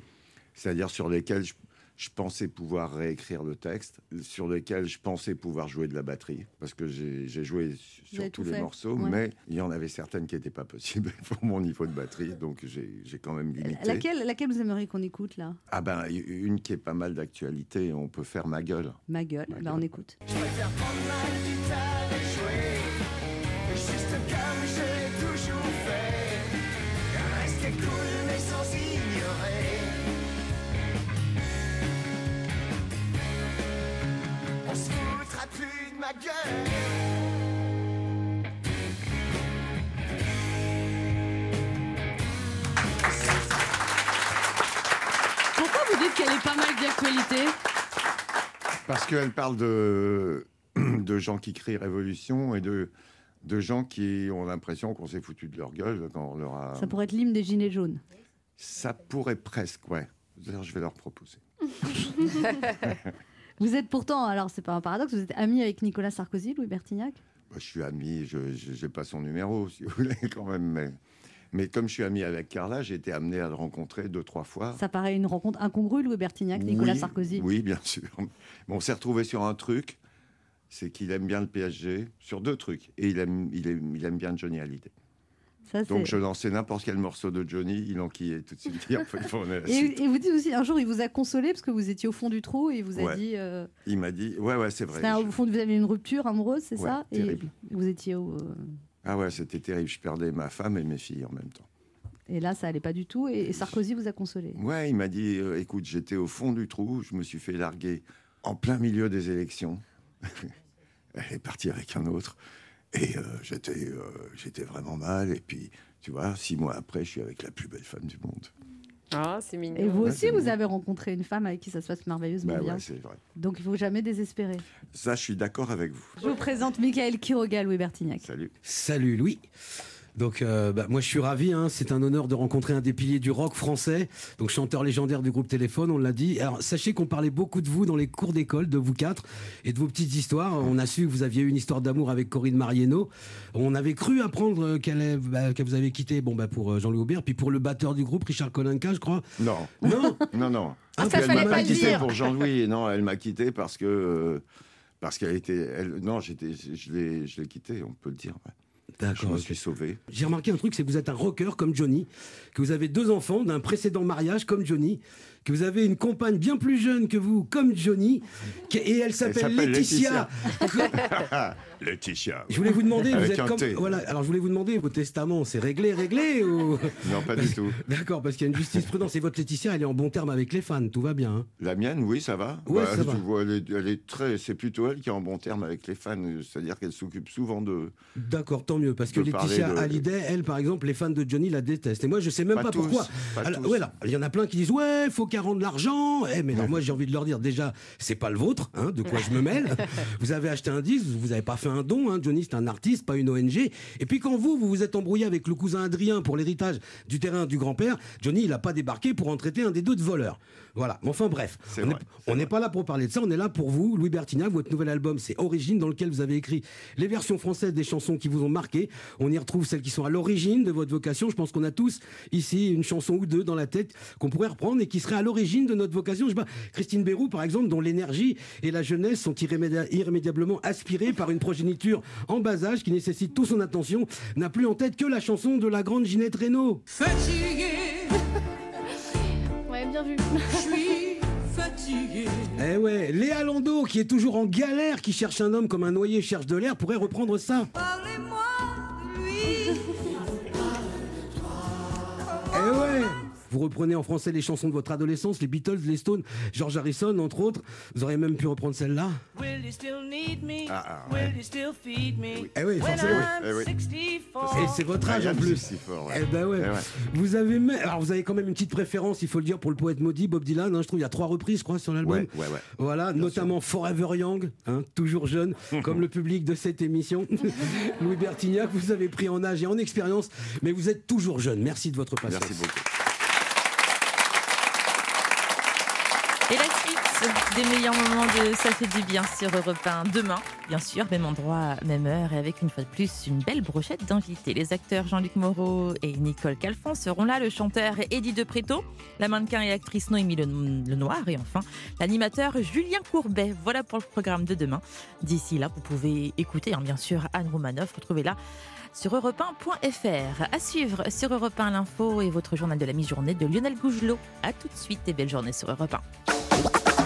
c'est-à-dire sur lesquelles je, je pensais pouvoir réécrire le texte, sur lesquelles je pensais pouvoir jouer de la batterie, parce que j'ai joué sur tous les fait, morceaux, ouais. mais il y en avait certaines qui n'étaient pas possibles (laughs) pour mon niveau de batterie, donc j'ai j'ai quand même limité. laquelle, laquelle vous aimeriez qu'on écoute là? Ah ben, une qui est pas mal d'actualité, on peut faire ma gueule. Ma gueule. Ben, on écoute. Je préfère prendre ma guitare et jouer vous dites qu'elle est pas mal d'actualité? Parce qu'elle parle de, de gens qui crient révolution et de, de gens qui ont l'impression qu'on s'est foutu de leur gueule quand on leur a... Ça pourrait être l'hymne des Gilets jaunes. Ça pourrait presque, ouais. D'ailleurs, je vais leur proposer. (laughs) Vous êtes pourtant, alors c'est pas un paradoxe, vous êtes ami avec Nicolas Sarkozy, Louis Bertignac? Bah, je suis ami, je n'ai pas son numéro, si vous voulez, quand même. Mais, mais comme je suis ami avec Carla, j'ai été amené à le rencontrer deux, trois fois. Ça paraît une rencontre incongrue, Louis Bertignac, Nicolas Oui, Sarkozy. Oui, bien sûr. Mais on s'est retrouvé sur un truc, c'est qu'il aime bien le PSG, sur deux trucs. Et il aime, il aime, il aime bien Johnny Hallyday. Ça, Donc je lançais n'importe quel morceau de Johnny, il enquillait tout de suite. (laughs) Et, et vous dites aussi, un jour, il vous a consolé parce que vous étiez au fond du trou et il vous a Ouais. dit. euh, Il m'a dit, ouais, ouais, c'est vrai. un- au fond, vous avez une rupture amoureuse, c'est Ouais, ça? Et terrible. vous étiez au. euh, Ah ouais, c'était terrible. Je perdais ma femme et mes filles en même temps. Et là, ça allait pas du tout. Et, et Sarkozy vous a consolé. Ouais, il m'a dit, euh, écoute, j'étais au fond du trou, je me suis fait larguer en plein milieu des élections. (laughs) Elle est partie avec un autre. Et euh, j'étais, euh, j'étais vraiment mal. Et puis, tu vois, six mois après, je suis avec la plus belle femme du monde. Ah, c'est mignon. Et vous Ouais, aussi, vous mignon. avez rencontré une femme avec qui ça se passe merveilleusement Bah bien. ouais, c'est vrai. Donc il faut jamais désespérer. Ça, je suis d'accord avec vous. Je vous présente Michael Quiroga, Louis Bertignac. Salut. Salut Louis. Donc, euh, bah, moi, je suis ravi. hein. C'est un honneur de rencontrer un des piliers du rock français, donc chanteur légendaire du groupe Téléphone, on l'a dit. Alors, sachez qu'on parlait beaucoup de vous dans les cours d'école, de vous quatre, et de vos petites histoires. On a su que vous aviez eu une histoire d'amour avec Corinne Marieno. On avait cru apprendre qu'elle est- bah, que vous avez quitté bon, bah, pour euh, Jean-Louis Aubert, puis pour le batteur du groupe, Richard Kolinka, je crois. Non. Non (laughs) Non, non. Ah, Parce ça qu'elle fallait m'a pas quitté dire. pour Jean-Louis. Non, elle m'a quitté parce que. euh, parce qu'elle était. Elle, non, j'étais, je l'ai, je l'ai quitté, on peut le dire. ouais. D'accord, Je me suis sauvé. J'ai remarqué un truc, c'est que vous êtes un rocker comme Johnny, que vous avez deux enfants d'un précédent mariage comme Johnny, que vous avez une compagne bien plus jeune que vous comme Johnny, qui- et elle s'appelle s'appelle Laetitia. Laetitia. (laughs) Je voulais vous demander, vous Avec êtes un comme T. voilà. Alors je voulais vous demander, vos testaments, c'est réglé, réglé ou Non, pas du tout. (laughs) D'accord, parce qu'il y a une jurisprudence. Et votre Laetitia, elle est en bon terme avec les fans, tout va bien. hein La mienne, oui, ça va. Ouais, Bah, ça tu va. vois, elle, est, elle est très. C'est plutôt elle qui est en bon terme avec les fans. C'est-à-dire qu'elle s'occupe souvent de. D'accord, tant mieux, parce que de parler Laetitia de- Hallyday, elle, par exemple, les fans de Johnny la détestent. Et moi, je sais même Pas pas, tous, pourquoi. pas Alors, tous. ouais, alors, il y en a plein qui disent ouais, faut qu'elle rende l'argent. Eh, mais alors, moi, j'ai envie de leur dire déjà, c'est pas le vôtre, hein, de quoi je me mêle. (laughs) vous avez acheté un disque, vous avez pas fait un don. Hein, Johnny, c'est un artiste, pas une ONG. Et puis quand vous, vous vous êtes embrouillé avec le cousin Adrien pour l'héritage du terrain du grand-père, Johnny, il a pas débarqué pour en traiter un des deux de voleurs. Voilà. Mais enfin, bref, on n'est pas là pour parler de ça, on est là pour vous, Louis Bertignac, votre nouvel album, c'est Origine, dans lequel vous avez écrit les versions françaises des chansons qui vous ont marqué. On y retrouve celles qui sont à l'origine de votre vocation. Je pense qu'on a tous ici une chanson ou deux dans la tête qu'on pourrait reprendre et qui serait à l'origine de notre vocation. Je sais pas, Christine Bérou, par exemple, dont l'énergie et la jeunesse sont irrémédia- irrémédiablement aspirées par une progéniture en bas âge qui nécessite toute son attention, n'a plus en tête que la chanson de la grande Ginette Renault. Ouais, bien vu. Je suis fatigué. Eh ouais, Léa Landau, qui est toujours en galère, qui cherche un homme comme un noyé cherche de l'air, pourrait reprendre ça. Parlez-moi de lui. Eh ouais Vous reprenez en français les chansons de votre adolescence, les Beatles, les Stones, George Harrison, entre autres. Vous auriez même pu reprendre celle-là. Will you still need me? Ah, ah, Will you still feed me? Eh oui, forcément. Eh oui. 64. Et c'est votre âge en plus. 64, ouais. Eh ben ouais. Eh ouais. Vous avez même- alors vous avez quand même une petite préférence, il faut le dire, pour le poète maudit Bob Dylan. hein, je trouve il y a trois reprises, je crois, sur l'album. Ouais, ouais, ouais. Voilà, notamment Forever Young, hein, toujours jeune, (laughs) comme le public de cette émission. (laughs) Louis Bertignac, vous avez pris en âge et en expérience, mais vous êtes toujours jeune. Merci de votre patience. Merci beaucoup. Et la suite des meilleurs moments de Ça fait du bien sur Europe 1 demain, bien sûr, même endroit, même heure, et avec une fois de plus une belle brochette d'invités. Les acteurs Jean-Luc Moreau et Nicole Calfon seront là, le chanteur Eddie De Preto, la mannequin et actrice Noémie Le, Le Noir, et enfin l'animateur Julien Courbet. Voilà pour le programme de demain. D'ici là, vous pouvez écouter, hein, bien sûr, Anne Romanoff, retrouvez-la sur europe1.fr. À suivre sur Europe 1 l'info et votre journal de la mi-journée de Lionel Gougelot. À tout de suite et belle journée sur Europe 1.